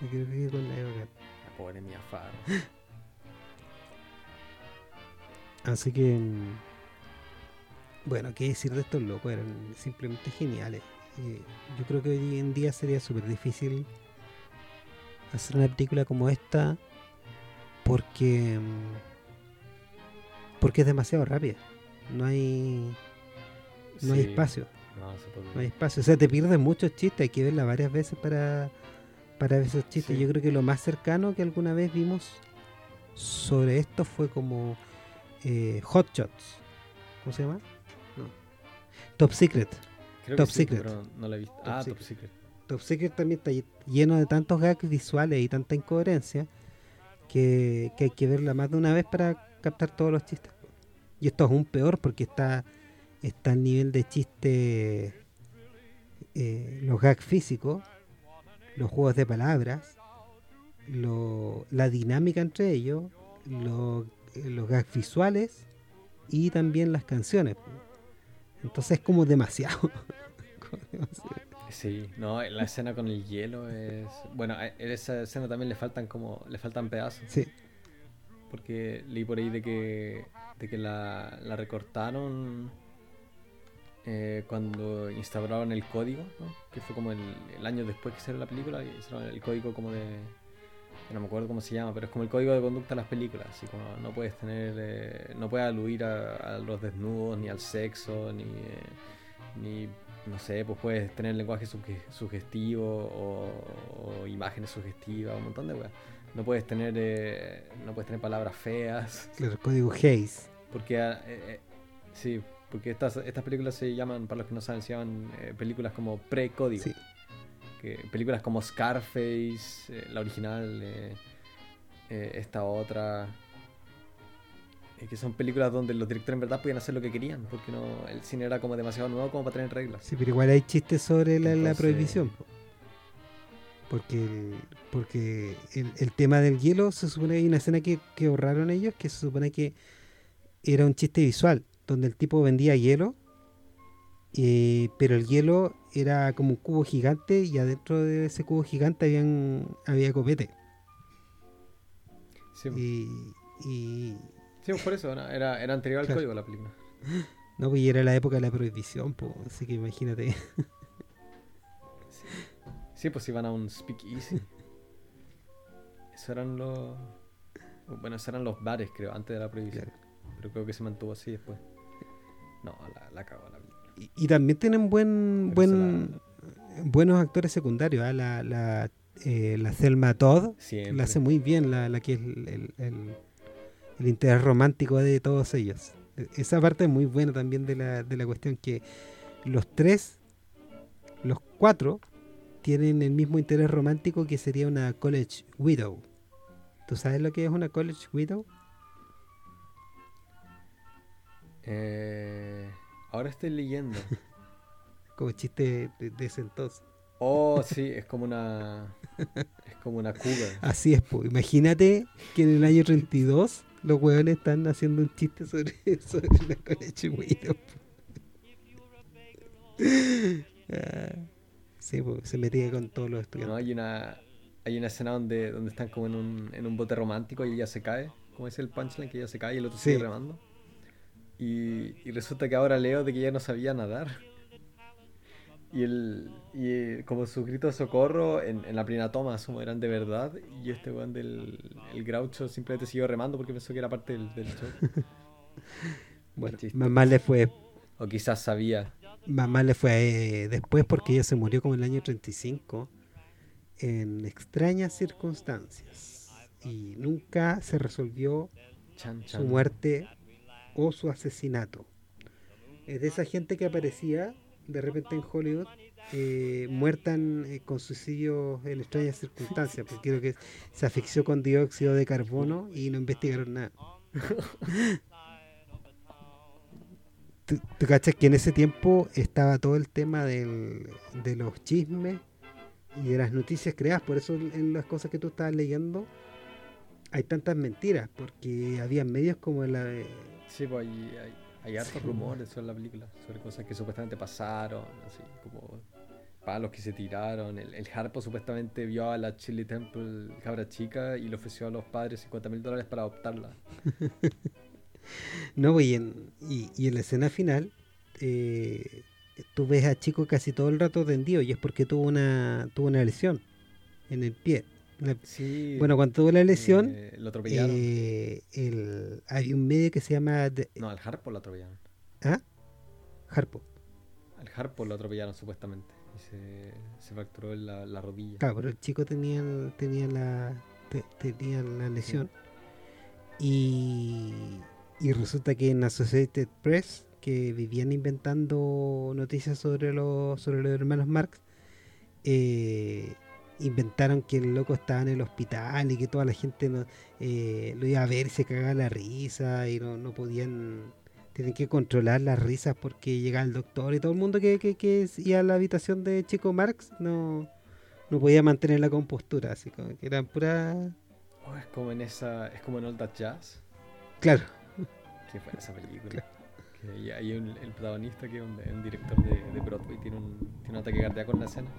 yo creo que con la Eva Gardner. La pobre Mia Farro. Así que. Bueno, qué decir de estos locos, eran simplemente geniales. Eh, yo creo que hoy en día sería súper difícil hacer una película como esta porque. mm, porque es demasiado rápida. No hay. No hay espacio. No. No hay espacio. O sea, te pierdes muchos chistes. Hay que verla varias veces para, para ver esos chistes. Sí. Yo creo que lo más cercano que alguna vez vimos sobre esto fue como eh, Hot Shots. ¿Cómo se llama? Top Secret. Creo Top que sí, Secret. pero no la he visto. Top ah, Secret. Top Secret. Top Secret también está lle- lleno de tantos gags visuales y tanta incoherencia que, que hay que verla más de una vez para captar todos los chistes. Y esto es aún peor porque está, está al nivel de chiste eh, los gags físicos, los juegos de palabras, lo- la dinámica entre ellos, lo- los gags visuales y también las canciones. Entonces es como demasiado. Como demasiado. Sí, no, la escena con el hielo es. Bueno, a en esa escena también le faltan como. le faltan pedazos. Sí. Porque leí por ahí de que. de que la, la recortaron eh, cuando instauraron el código, ¿no? Que fue como el, el año después que hicieron la película, y hicieron el código como de. No me acuerdo cómo se llama, pero es como el código de conducta de las películas. Así como no puedes tener. eh, no puedes aludir a, a los desnudos, ni al sexo, ni. eh, ni no sé, pues puedes tener lenguaje suge- sugestivo o, o imágenes sugestivas, un montón de weas. No puedes tener eh, no puedes tener palabras feas, Claro, código Hayes. porque eh, sí, porque estas estas películas se llaman, para los que no saben, se llaman películas como pre-código. Sí. Que películas como Scarface, eh, la original, eh, eh, esta otra, que son películas donde los directores en verdad podían hacer lo que querían, porque no el cine era como demasiado nuevo como para tener reglas. Sí, pero igual hay chistes sobre la, prohibición. po. Porque, el, porque el, el tema del hielo, se supone que hay una escena que, que ahorraron ellos, que se supone que era un chiste visual, donde el tipo vendía hielo, eh, pero el hielo era como un cubo gigante y adentro de ese cubo gigante habían, había copete. Sí, Y, y sí, por eso, ¿no? era, era anterior al Claro. código la película. no, pues y era la época de la prohibición, po, así que imagínate. Sí, pues iban a un speakeasy. Eso eran los. Bueno, esos eran los bares, creo, antes de la prohibición. Pero creo que se mantuvo así después. No, la, la cagó la. Y, y también tienen buen, buen buenos actores secundarios. ¿ah? La, la, eh, la Selma Todd Siempre. la hace muy bien, la, la que es el, el- el- el interés romántico de todos ellos. E- Esa parte es muy buena también de la, de la cuestión que los tres, los cuatro, tienen el mismo interés romántico que sería una college widow. ¿Tú sabes lo que es una college widow? Eh, ahora estoy leyendo. Como chiste de, de ese entonces. Oh, sí, es como una. Es como una cougar. Así es, pues. Imagínate que en el año 32 los hueones están haciendo un chiste sobre, sobre la widow. Ah, sí, pues se metía con todos los ¿no? estudiantes. Hay una. Hay una escena donde, donde están como en un, en un bote romántico y ella se cae. Como es el punchline que ella se cae y el otro Sí. sigue remando. Y, y resulta que ahora leo de que ella no sabía nadar. Y, el, y eh, como sus gritos de socorro en, en la primera toma asumo eran de verdad. Y este weón del el groucho simplemente siguió remando porque pensó que era parte del, del show. Bueno, mal le fue, O quizás sabía. mal le fue eh, después porque ella se murió como en el año 35 en extrañas circunstancias. Y nunca se resolvió Chan, su chan. muerte o su asesinato. Es de esa gente que aparecía de repente en Hollywood eh, eh, con suicidio en extrañas circunstancias, porque creo que se asfixió con dióxido de carbono y no investigaron nada. ¿Tú, tú cachas que en ese tiempo estaba todo el tema del- de los chismes y de las noticias creadas? Por eso en las cosas que tú estabas leyendo hay tantas mentiras, porque había medios como la... Sí, pues hay, hay, hay hartos Sí. rumores sobre la película, sobre cosas que supuestamente pasaron, así como palos que se tiraron. El, el Harpo supuestamente vio a la Chili Temple cabra chica y le ofreció a los padres 50 mil dólares para adoptarla. No, y en, y, y en la escena final, eh, tú ves a Chico casi todo el rato tendido y es porque tuvo una, tuvo una lesión en el pie. Sí. bueno, cuando tuvo la lesión, eh, lo atropellaron. eh, el, hay un medio que se llama The- No, al Harpo lo atropellaron. ¿ah? Harpo. Al Harpo lo atropellaron supuestamente. Y se, se fracturó la, la rodilla. Claro, pero el chico tenía, tenía, la, te- tenía la lesión. Y, y resulta que en Associated Press, que vivían inventando noticias sobre los, sobre los hermanos Marx, eh, inventaron que el loco estaba en el hospital y que toda la gente no- eh, lo iba a ver y se cagaba la risa y no, no podían... Tienen que controlar las risas porque llegaba el doctor y todo el mundo que, que, que iba a la habitación de Chico Marx no, no podía mantener la compostura, así como que eran pura... Oh, es como en esa. Es como en All That Jazz. Claro, que fue esa película. Que hay, hay un- el protagonista que es un, un director de, de Broadway, tiene un, tiene un ataque cardíaco en la escena.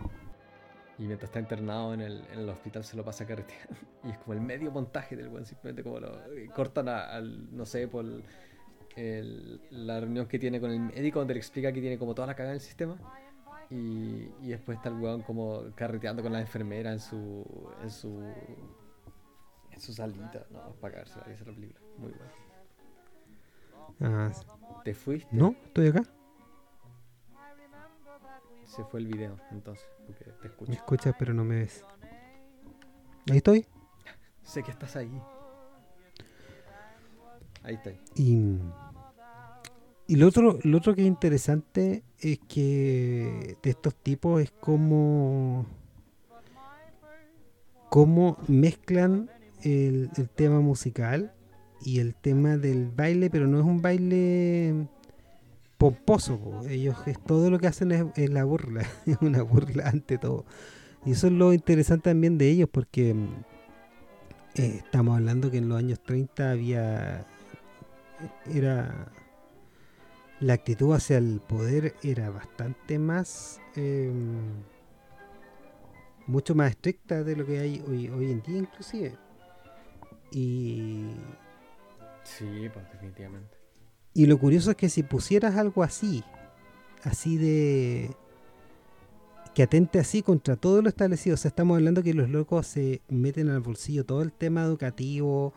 Y mientras está internado en el, en el hospital se lo pasa carreteando. Y es como el medio montaje del buen, simplemente como lo eh, cortan a- al, no sé, por el- el- la reunión que tiene con el médico donde le explica que tiene como toda la cagada en el sistema. Y, y después está el weón como carreteando con la enfermera en su. en su. en su salita. No, para cagarse la risa la película. Muy buena. Ah, ¿Te fuiste? no, estoy acá. Se fue el video, entonces, porque te Me escucho. escuchas pero no me ves. Ahí estoy. Sé que estás ahí. Ahí está. Y, y lo otro, lo otro que es interesante es que de estos tipos es como cómo mezclan el, el tema musical y el tema del baile, pero no es un baile pomposo. po. Ellos es todo lo que hacen es, es la burla, es una burla ante todo. Y eso es lo interesante también de ellos, porque mm, eh, estamos hablando que en los años 30 había era la actitud hacia el poder era bastante más eh, mucho más estricta de lo que hay hoy, hoy en día inclusive y, Sí, pues definitivamente. Y lo curioso es que si pusieras algo así así de que atente así contra todo lo establecido o sea estamos hablando que los locos se meten al bolsillo todo el tema educativo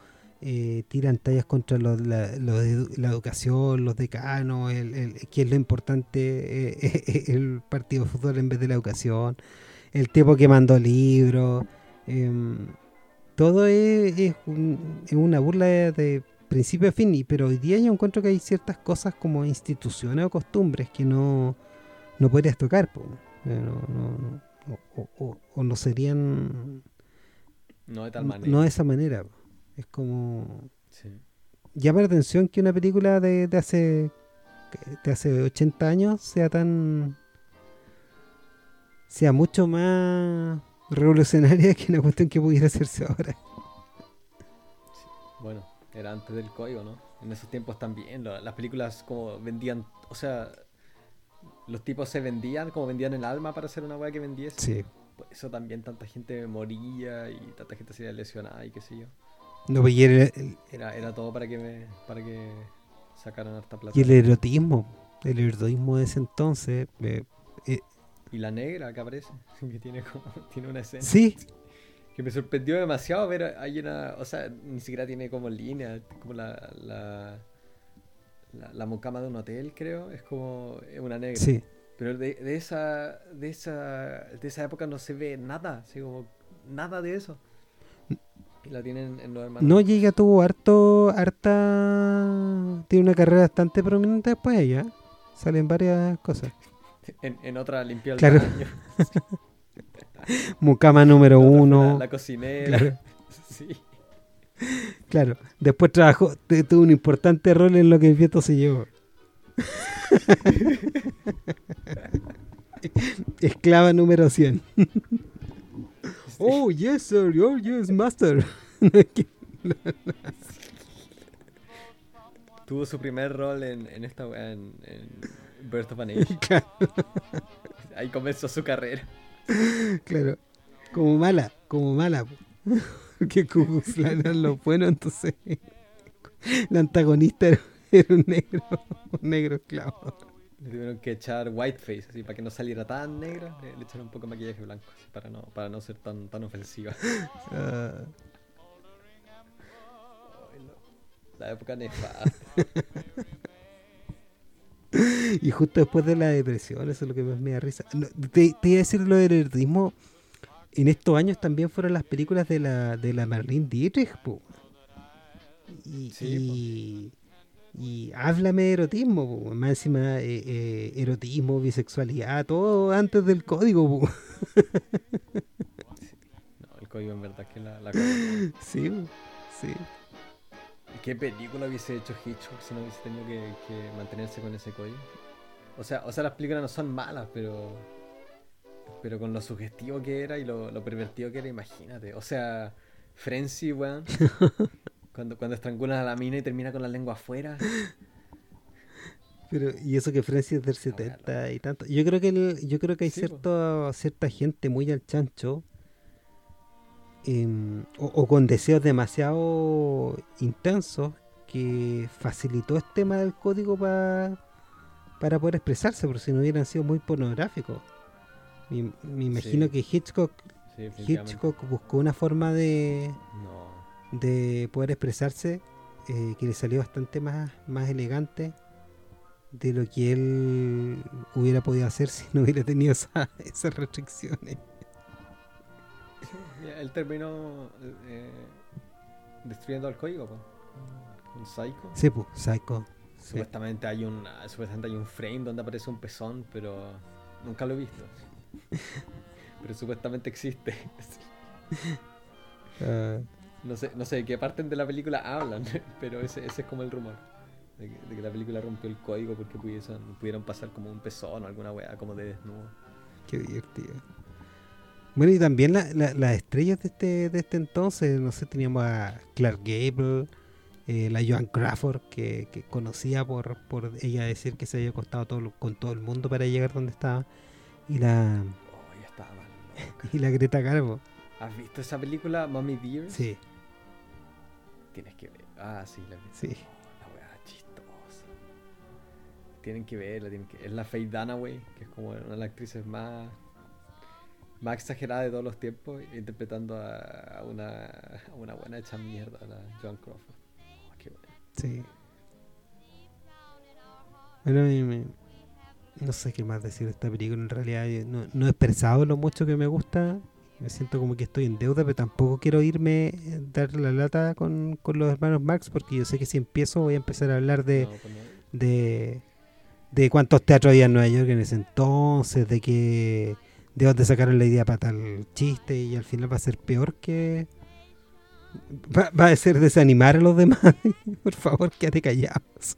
eh, tiran tallas contra la, educación, los decanos, el, que es lo importante, eh, el partido de fútbol en vez de la educación, el tipo que mandó libros, em, todo es, un- una burla de principio a fin, y- pero hoy día yo encuentro que hay ciertas cosas como instituciones o costumbres que no, no podrías tocar, po. Eh, no, no- no- o, o- o- o no serían, No de tal manera. no de esa manera. po. Es como Sí. llama la atención que una película de, de hace de hace 80 años sea tan sea mucho más revolucionaria que una cuestión que pudiera hacerse ahora. Bueno, era antes del código, ¿no? En esos tiempos también. lo- las películas como vendían. O sea, los tipos se vendían como vendían el alma para hacer una weá que vendiese. Sí. Por eso también tanta gente moría y tanta gente se iba lesionada y qué sé yo. No, pues, y, el, el- Era, era todo para que me, para que sacaran harta plata. y el erotismo, el erotismo de ese entonces, eh, eh, Y la negra que aparece, que tiene como, tiene una escena. sí, Que me sorprendió demasiado ver hay una, o sea, ni siquiera tiene como línea, como la, la, la, la mucama de un hotel, creo, es como es una negra. sí. Pero de, de esa, de esa, de esa época no se ve nada, así como nada de eso. Y la tienen en los hermanos. No, ella tuvo harto, harta, tiene una carrera bastante prominente después ella. Salen varias cosas. En, en otra limpió el Claro. Mucama número La uno. La, la cocinera. Claro. Sí. Claro, después trabajó, tuvo un importante rol en lo que el viento se llevó. Esclava número 100. oh, yes, sir. Oh, yes, master. Tuvo su primer rol en, en esta en, en Birth of a Nation. claro, Ahí comenzó su carrera. claro. Como mala, como mala. po. Porque Klan eran los buenos, entonces. La antagonista era, era un negro, un negro esclavo. Le tuvieron que echar whiteface, así para que no saliera tan negra. Le, le echaron un poco de maquillaje blanco, así, para no, para no ser tan, tan ofensiva. Ah, La época nefasta. Y justo después de la depresión, eso es lo que más me da risa. No, te, te iba a decir lo del erotismo. En estos años también fueron las películas de la, de la Marlene Dietrich, po. Y, Sí, y, y háblame de erotismo, po. Más encima, eh, eh, erotismo, bisexualidad, todo antes del código, po. No, el código en verdad que la, la. Sí, sí. ¿Qué película hubiese hecho Hitchcock si no hubiese tenido que, que mantenerse con ese código? O sea, o sea, las películas no son malas, pero. Pero con lo sugestivo que era y lo, lo pervertido que era, imagínate. O sea, Frenzy, weón. cuando, cuando estrangulan a la mina y termina con la lengua afuera. Pero, y eso que Francia es del 70 y tanto. Yo creo que el- yo creo que hay Sí, cierto, cierta gente muy al chancho em, o, o con deseos demasiado intensos que facilitó este tema del código pa- para poder expresarse, porque si no hubieran sido muy pornográficos. Me, me imagino Sí. que Hitchcock, Sí. Hitchcock buscó una forma de, No. de poder expresarse eh, que le salió bastante más, más elegante de lo que él hubiera podido hacer si no hubiera tenido esa- esas restricciones. Él terminó eh, destruyendo el código, po. Con Psycho. Sí, pues, Psycho. Sí. Supuestamente hay un supuestamente hay un frame donde aparece un pezón, pero nunca lo he visto. pero supuestamente existe. Ah, No sé, no sé de qué parte de la película hablan, pero ese, ese es como el rumor. De que, de que la película rompió el código porque pudiesen, pudieron pasar como un pezón o alguna weá como de desnudo. qué divertido. Bueno, y también la- la- las estrellas de este, de este entonces, no sé, teníamos a Clark Gable, eh, la Joan Crawford, que, que conocía por, por ella decir que se había acostado todo, con todo el mundo para llegar donde estaba, y la, Oh, ya estaba y la Greta Garbo. ¿Has visto esa película, Mommy Dear? Sí, Tienes que ver. Ah, sí, la vi. sí. Oh, la weá chistosa. Tienen que verla, tienen que... Es la Faye Dunaway, que es como una de las actrices más... Más exagerada de todos los tiempos, interpretando a, a una, a una buena hecha mierda, la Joan Crawford. Sí. Bueno, a mí me- no sé qué más decir de esta película. En realidad, no, no he expresado lo mucho que me gusta. Me siento como que estoy en deuda, pero tampoco quiero irme eh, dar la lata con, con los hermanos Marx, porque yo sé que si empiezo voy a empezar a hablar de, pues no. de, de cuántos teatros había en Nueva York en ese entonces, de que de dónde sacaron la idea para tal chiste y al final va a ser peor que... Va, va a ser desanimar a los demás. Por favor, quédate callados.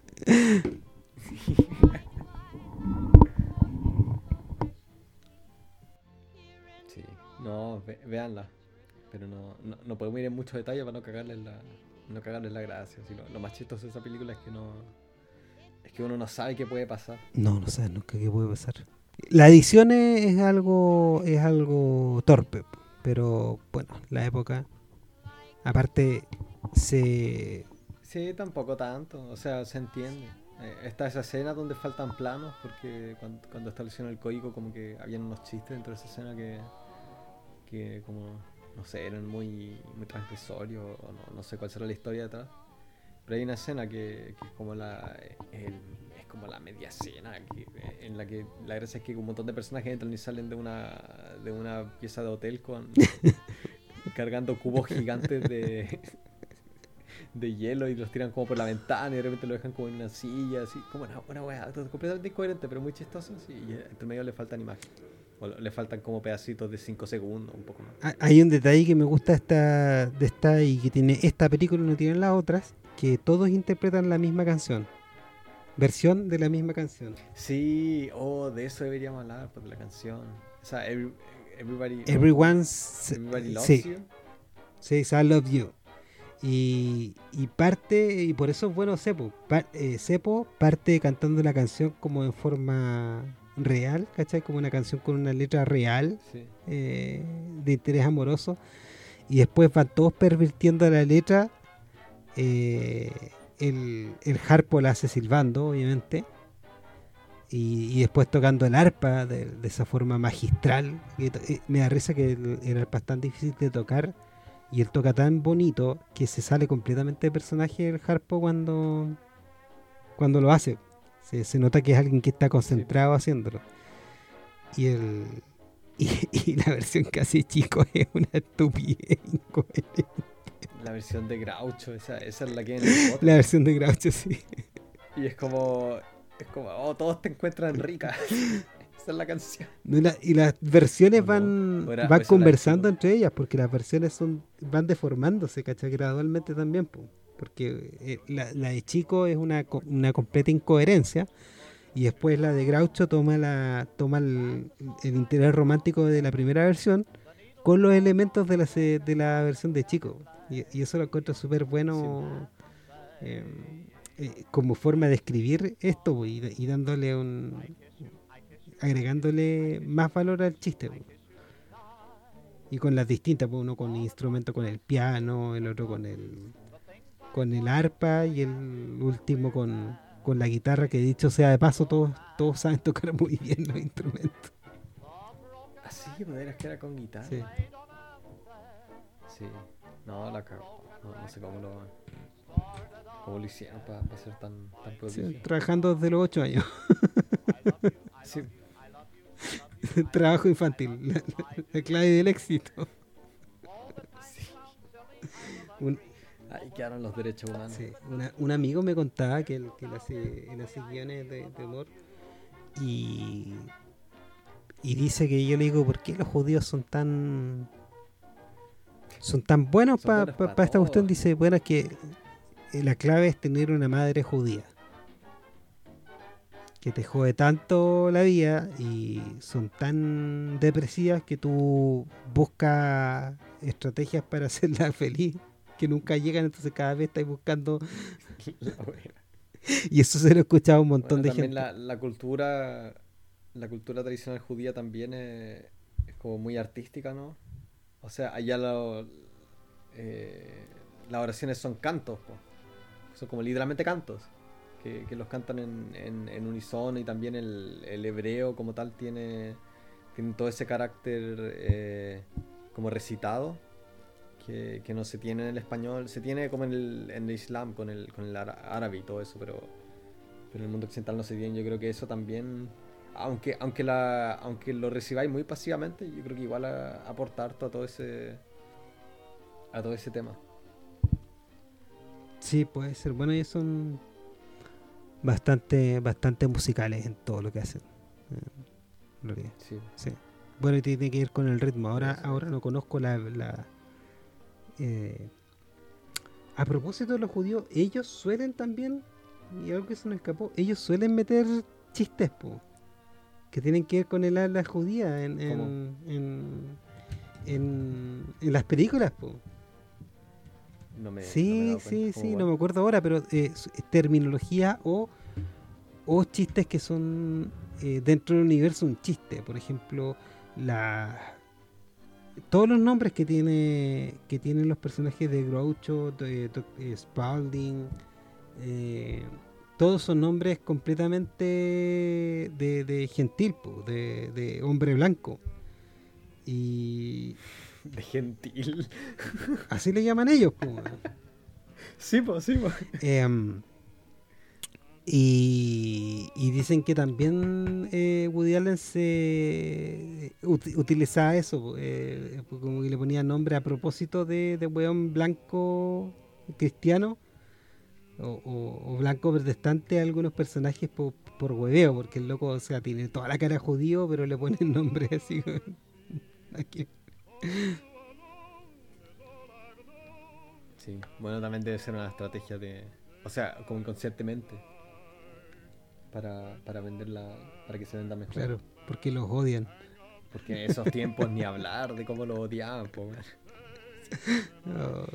Sí, no, ve- véanla. Pero no, no, no podemos ir en mucho detalle para no cagarles la, no cagarles la gracia. Si lo, lo más chistoso de esa película es que no. Es que uno no sabe qué puede pasar. No, no sabes nunca qué puede pasar. La edición es, es algo es algo torpe, pero bueno, la época aparte se Sí, tampoco tanto. O sea, se entiende. Eh, está esa escena donde faltan planos porque cuando, cuando establecieron el código como que habían unos chistes dentro de esa escena que, que como, no sé, eran muy, muy transgresorios o no, no sé cuál será la historia detrás. Pero hay una escena que, que es como la el- es como la media escena que- en la que la gracia es que un montón de personajes entran y salen de una de una pieza de hotel con cargando cubos gigantes de de hielo y los tiran como por la ventana y de repente lo dejan como en una silla, así, como una, una todo completamente incoherente, pero muy chistoso, y entre medio le faltan imágenes. O le faltan como pedacitos de 5 segundos, un poco más. Ha- Hay un detalle que me gusta esta, de esta y que tiene esta película y no tienen las otras, que todos interpretan la misma canción. Versión de la misma canción. Sí, oh, de eso deberíamos hablar, pues, de la canción. O sea, every- everybody, Everyone's everybody loves sí, you. sí, I love you. Y, y parte, y por eso es bueno Sepo. Pa- eh, Sepo parte cantando la canción como en forma real, ¿cachai? Como una canción con una letra real. Sí. eh, de interés amoroso y después van todos pervirtiendo la letra eh, el, el harpo la hace silbando obviamente y, y después tocando el arpa de, de esa forma magistral y eh, me da risa que el, el arpa es tan difícil de tocar y él toca tan bonito que se sale completamente de personaje el harpo cuando cuando lo hace se, se nota que es alguien que está concentrado haciéndolo y el y, y la versión que hace chico es una estupidez incoherente. La versión de Groucho, esa, esa es la que en el. La versión de Groucho, sí. Y es como, es como, oh, todos te encuentran rica. esa es la canción. Y la- y las versiones van, ¿O era- o van conversando entre ellas, porque las versiones son van deformándose, ¿cachai? Gradualmente también, po. porque eh, la, la de Chico es una, una completa incoherencia, y después la de Groucho toma, la, toma el, el interés romántico de la primera versión con los elementos de la, de la versión de Chico. Y, y eso lo encuentro súper bueno eh, eh, como forma de escribir esto po, y, y dándole un, agregándole más valor al chiste. po. Y con las distintas, pues, uno con instrumento con el piano, el otro con el con el arpa y el último con, con la guitarra, que dicho sea de paso, todos, todos saben tocar muy bien los instrumentos. Así, pues eras que era con guitarra. Sí. Sí. No, la cago. No, no sé cómo lo, cómo lo hicieron para ser tan, tan Sí, prodigio. trabajando desde los 8 años. Sí. Trabajo infantil, la, la- la clave del éxito. Un, Ahí quedaron los derechos humanos. Sí, una- un amigo me contaba que él, que él hace, él hace guiones de, de humor y, y dice que yo le digo, ¿por qué los judíos son tan son tan buenos Son para buenos pa esta cuestión. Dice, bueno, es que la clave es tener una madre judía. Que te jode tanto la vida y son tan depresivas que tú buscas estrategias para hacerla feliz que nunca llegan, entonces cada vez estás buscando. Y eso se lo he escuchado a un montón Bueno, de también gente. La, la cultura la cultura tradicional judía también es, es como muy artística, ¿no? O sea, allá lo- eh, las oraciones son cantos, po. Son como literalmente cantos, que, los cantan en, en, unísono y también el, hebreo como tal tiene, todo ese carácter eh, como recitado. Que, no se tiene en el español, se tiene como en el, en el Islam, con el, con el ára- árabe y todo eso, pero, en el mundo occidental no se tiene. Yo creo que eso también, aunque aunque la aunque lo recibáis muy pasivamente, yo creo que igual aporta harto a todo ese a todo ese tema. Sí, puede ser. Bueno, ellos son bastante, bastante musicales en todo lo que hacen. eh, en realidad. Sí. Sí. Bueno, y tiene que ir con el ritmo. Ahora, Sí, ahora no conozco la. la, eh, a propósito de los judíos, ellos suelen también, y algo que se me escapó, ellos suelen meter chistes, po, que tienen que ver con el habla judía en, en, en, en las películas, po. No me, Sí, sí, sí, ¿Cómo no me acuerdo ahora, pero eh, terminología o, o chistes que son eh, dentro del universo un chiste. Por ejemplo, la todos los nombres que tiene que tienen los personajes de Groucho, de, eh, Spalding, eh, todos son nombres completamente de, de gentil, po, de, de hombre blanco. Y De gentil. así le llaman ellos. po. Sí, pues, sí, pues. Y, y dicen que también eh, Woody Allen se ut- utilizaba eso, eh, como que le ponía nombre a propósito de, de weón blanco cristiano o, o- o blanco protestante a algunos personajes po- por hueveo, porque el loco, o sea, tiene toda la cara judío, pero le ponen nombre así. Aquí. Sí. Bueno, también debe ser una estrategia de. O sea, como inconscientemente. Para, para venderla. Para que se venda mejor. Claro, porque los odian. Porque en esos tiempos ni hablar de cómo lo odiaban, po, weón. Oh.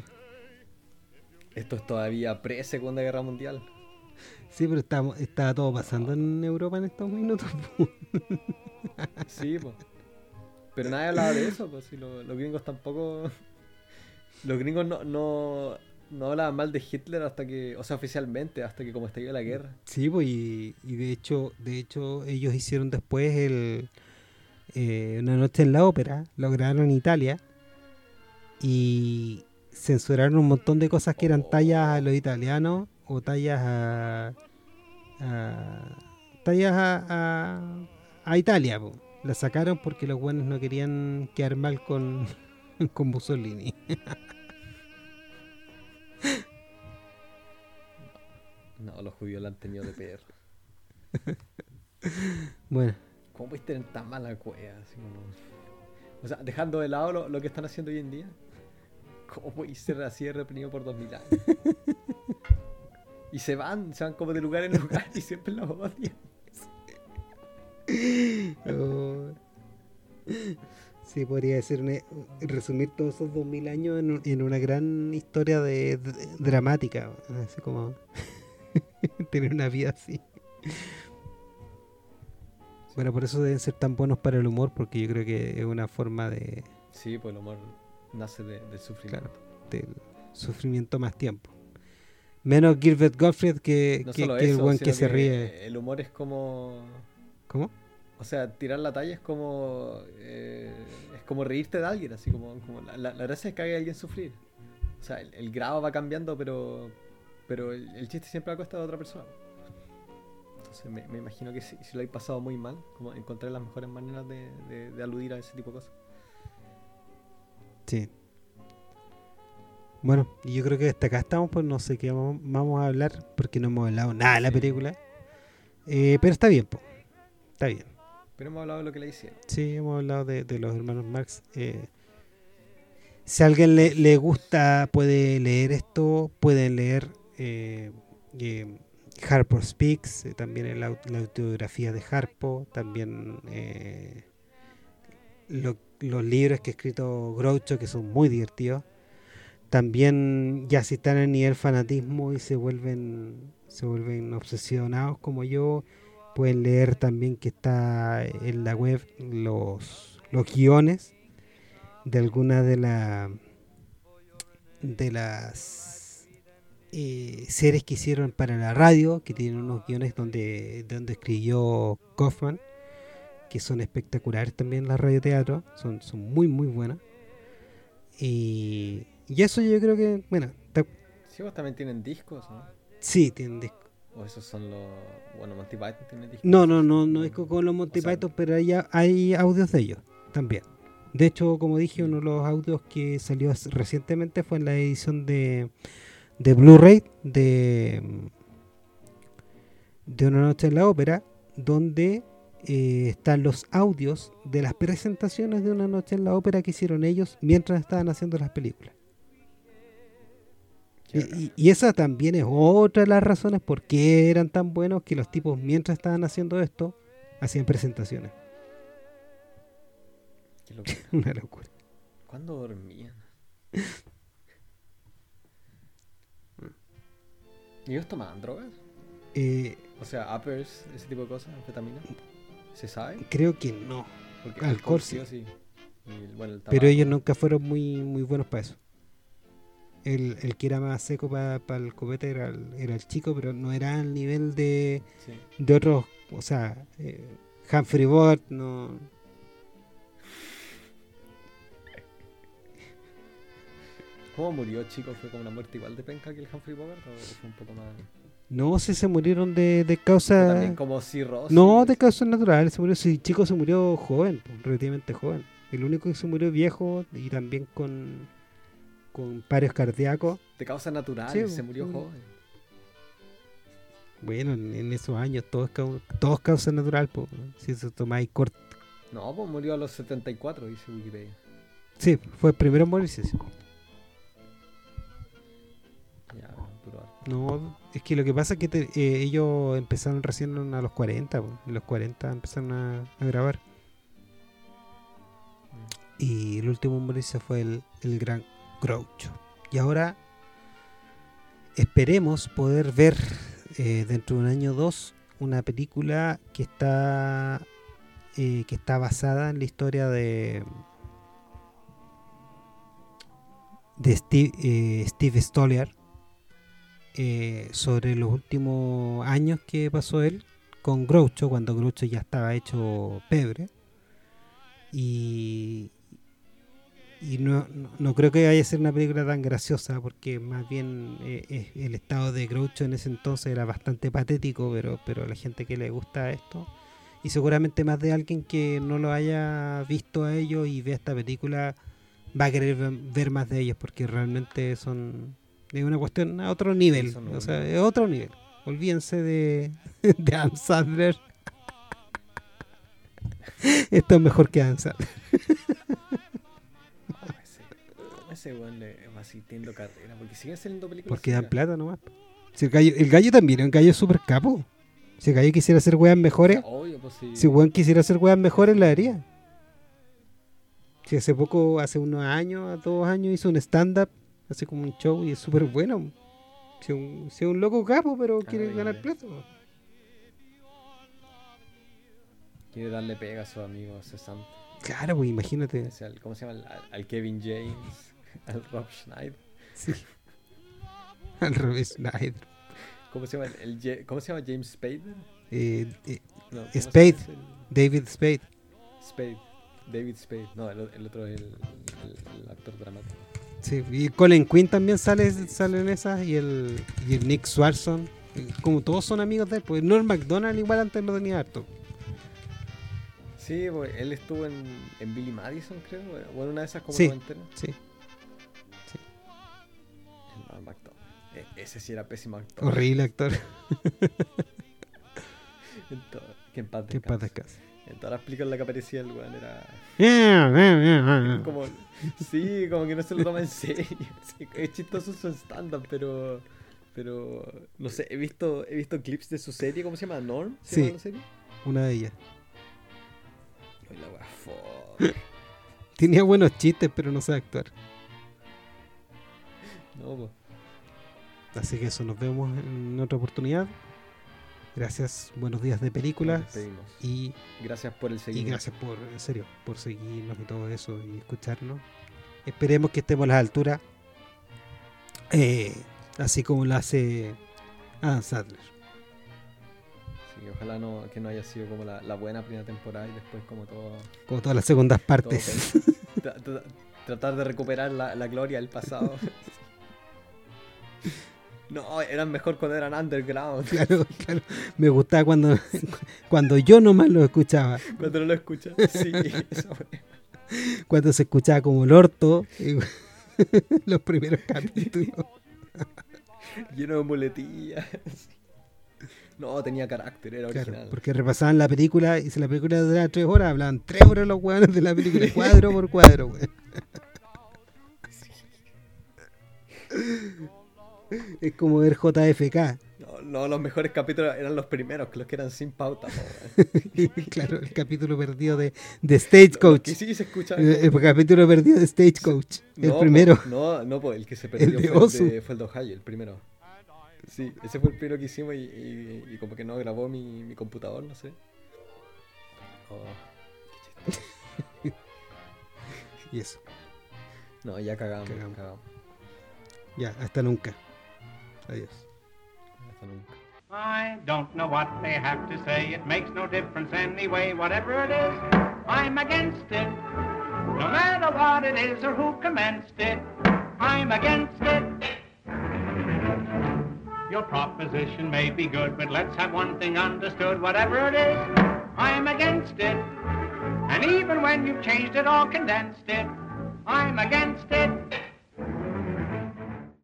Esto es todavía pre-Segunda Guerra Mundial. Sí, pero está todo pasando en Europa en estos minutos. Sí, pues. Pero nadie hablaba de eso, pues. Si lo- los gringos tampoco. Los gringos no, no, no hablaban mal de Hitler hasta que. O sea, oficialmente, hasta que como estalló la guerra. Sí, pues, y, y de hecho, de hecho, ellos hicieron después el eh, una noche en la ópera, lo grabaron en Italia y censuraron un montón de cosas que eran tallas a los italianos o tallas a, a- tallas a, a, a Italia, po. La sacaron porque los buenos no querían quedar mal con, con Mussolini. No, los judíos la han tenido de perro. Bueno, ¿Cómo puedes tener tan mala cueva? Así como... O sea, dejando de lado lo, lo que están haciendo hoy en día. ¿Cómo puedes ser así de reprimido por dos mil años? Y se van, se van como de lugar en lugar y siempre los odian. Oh. Sí, podría una- resumir todos esos 2000 años en, un- en una gran historia de, de- dramática, así como tener una vida así. Bueno, por eso deben ser tan buenos para el humor, porque yo creo que es una forma de Sí, pues el humor nace de- del sufrimiento. del sufrimiento más tiempo. Menos Gilbert Gottfried que, No que- el buen que se ríe. El humor es como. ¿Cómo? O sea, tirar la talla es como. eh, es como reírte de alguien, así como. como la, la- la gracia es que haga a alguien sufrir. O sea, el, el grado va cambiando, pero. Pero el, el chiste siempre va a costar de otra persona. Entonces me, me imagino que si, si lo hay pasado muy mal, como encontrar las mejores maneras de, de- de aludir a ese tipo de cosas. Sí. Bueno, y yo creo que hasta acá estamos, pues no sé qué vamos, vamos a hablar, porque no hemos hablado nada de la película. Eh, pero está bien, pues. Está bien. Pero hemos hablado de lo que le hicieron. Sí, hemos hablado de, los hermanos Marx. Eh, Si a alguien le, le gusta, puede leer esto, pueden leer eh, eh, Harpo Speaks, también el au- la autobiografía de Harpo, también lo- los libros que ha escrito Groucho, que son muy divertidos. También ya si están en nivel fanatismo y se vuelven, se vuelven obsesionados como yo, pueden leer también que está en la web los, los guiones de algunas de la de las eh, series que hicieron para la radio, que tienen unos guiones donde, donde escribió Kaufman, que son espectaculares también las radioteatro, son, son muy muy buenas. Y, y eso yo creo que, bueno, Sí, vos también tienen discos, ¿no? sí, tienen disco. O esos son los. Bueno, Monty Python tiene discos. No, no, no, no es con los Monty O sea, Python, pero hay, hay audios de ellos también. De hecho, como dije, uno de los audios que salió recientemente fue en la edición de, de Blu-ray de, de Una Noche en la Ópera, donde eh, están los audios de las presentaciones de Una Noche en la Ópera que hicieron ellos mientras estaban haciendo las películas. Y, esa también es otra de las razones por qué eran tan buenos que los tipos mientras estaban haciendo esto hacían presentaciones. Qué locura. Una locura. ¿Cuándo dormían? ¿Y ellos tomaban drogas? Eh, O sea, uppers, ese tipo de cosas, anfetamina. ¿Se sabe? creo que no, Porque Alcohol, sí o sí. Y el- bueno, el pero ellos nunca fueron muy muy buenos para eso. El, el que era más seco para el copete era el, era el chico, pero no era al nivel de, Sí. de otros, o sea, eh, Humphrey Bogart no... ¿Cómo murió, chico? ¿Fue como una muerte igual de penca que el Humphrey Bogart? ¿O fue un poco más.? No sé, se murieron de, de causa... también como cirrosis. No, de causas naturales. Se murió, sí, chico se murió joven, relativamente joven. El único que se murió viejo y también con, con pares cardíacos. De causas naturales, Sí, se murió mm. joven. Bueno, en, esos años todo es, cau- todo es causa natural. pues, si se tomáis corto. No, pues murió a los 74, dice Wikipedia. Sí, fue el primero en morirse. sí. Ya. No, es que lo que pasa es que te- eh, ellos empezaron recién a los 40. pues, En los 40 empezaron a, a grabar. Y el último en morirse fue el, el gran Groucho. Y ahora esperemos poder ver eh, dentro de un año o dos una película que está eh, que está basada en la historia de de Steve, eh, Steve Stoliar eh, sobre los últimos años que pasó él con Groucho cuando Groucho ya estaba hecho pebre y y no, no, no creo que vaya a ser una película tan graciosa porque más bien eh, eh, el estado de Groucho en ese entonces era bastante patético pero pero a la gente que le gusta esto y seguramente más de alguien que no lo haya visto a ellos y vea esta película va a querer ver, más de ellos porque realmente son es una cuestión a otro nivel o sea es otro nivel. Olvídense de de Adam Sandler. Esto es mejor que Adam Sandler ese weón le va sintiendo carrera. Porque siguen saliendo películas. Porque dan plata nomás. Si el, gallo, el gallo también es un gallo súper capo. Si el gallo quisiera hacer weas mejores, Obvio, pues sí. si weón quisiera hacer weas mejores, la haría. Si hace poco, hace unos años, dos años, hizo un stand-up, hace como un show y es súper bueno. Si es un, si un loco capo, pero quiere Ay, ganar plata. Quiere darle pega a su amigo cesante. Claro, pues imagínate. ¿Cómo se llama? Al, al Kevin James, al Rob Schneider. Sí. Al revés, Snyder. ¿Cómo se llama? El, ¿Cómo se llama? James Spader. Eh, eh, No, ¿cómo se Spade. ese? David Spade. Spade. David Spade. No, el, el otro es el, actor dramático. Sí, y Colin Quinn también sale, sale en esas y el, y el Nick Swarson. Como todos son amigos de él, pues Norm MacDonald igual antes lo tenía harto. Sí, pues, él estuvo en, en Billy Madison, creo. O en una de esas como Sí. noventeras. Sí. E- ese sí era pésimo actor. Horrible actor. Que en paz descanse. En todas las películas en las que aparecía el weón era. como. Sí, como que no se lo toma en serio. Es chistoso su stand-up, pero. Pero. No sé, he visto, he visto clips de su serie, ¿cómo se llama? ¿Norm? ¿Se Sí. llama la serie? Una de ellas. Ay, la wea. Tenía buenos chistes, pero no sabe actuar. No, po. Así que eso, nos vemos en otra oportunidad. Gracias, buenos días de películas. Y, Gracias por el y seguimiento. gracias por, en serio, por seguirnos y todo eso y escucharnos. Esperemos que estemos a la altura. eh, así como lo hace Adam Sadler. Sí, ojalá no, que no haya sido como la, la buena primera temporada y después como todo... Como todas las segundas partes. tratar de recuperar la, la gloria del pasado. No, eran mejor cuando eran underground. claro, claro. Me gustaba cuando, cuando yo nomás lo escuchaba. Cuando no lo escuchas. Sí. Cuando se escuchaba como el orto. los primeros capítulos. lleno de muletillas. No, tenía carácter, era Claro, original. porque repasaban la película y si la película duraba tres horas, hablaban tres horas los hueones de la película, cuadro por cuadro, weón. Es como ver JFK. No, no, los mejores capítulos eran los primeros, que los que eran sin pauta. claro, el capítulo perdido de, Stagecoach. que sí se escuchan. El, el capítulo perdido de Stagecoach. El No, primero. No, no, pues el que se perdió fue, el de, fue el de Ohio, el primero. Sí, ese fue el primero que hicimos y, y- y como que no grabó mi, mi computador, no sé. Oh, qué. Y eso. No, ya cagamos, Cagamos. cagamos. Ya, hasta nunca. Ah, Adiós. Hasta nunca. I don't know what they have to say. It makes no difference anyway. Whatever it is, I'm against it. No matter what it is or who commenced it, I'm against it. Your proposition may be good, but let's have one thing understood. Whatever it is, I'm against it. And even when you've changed it or condensed it, I'm against it.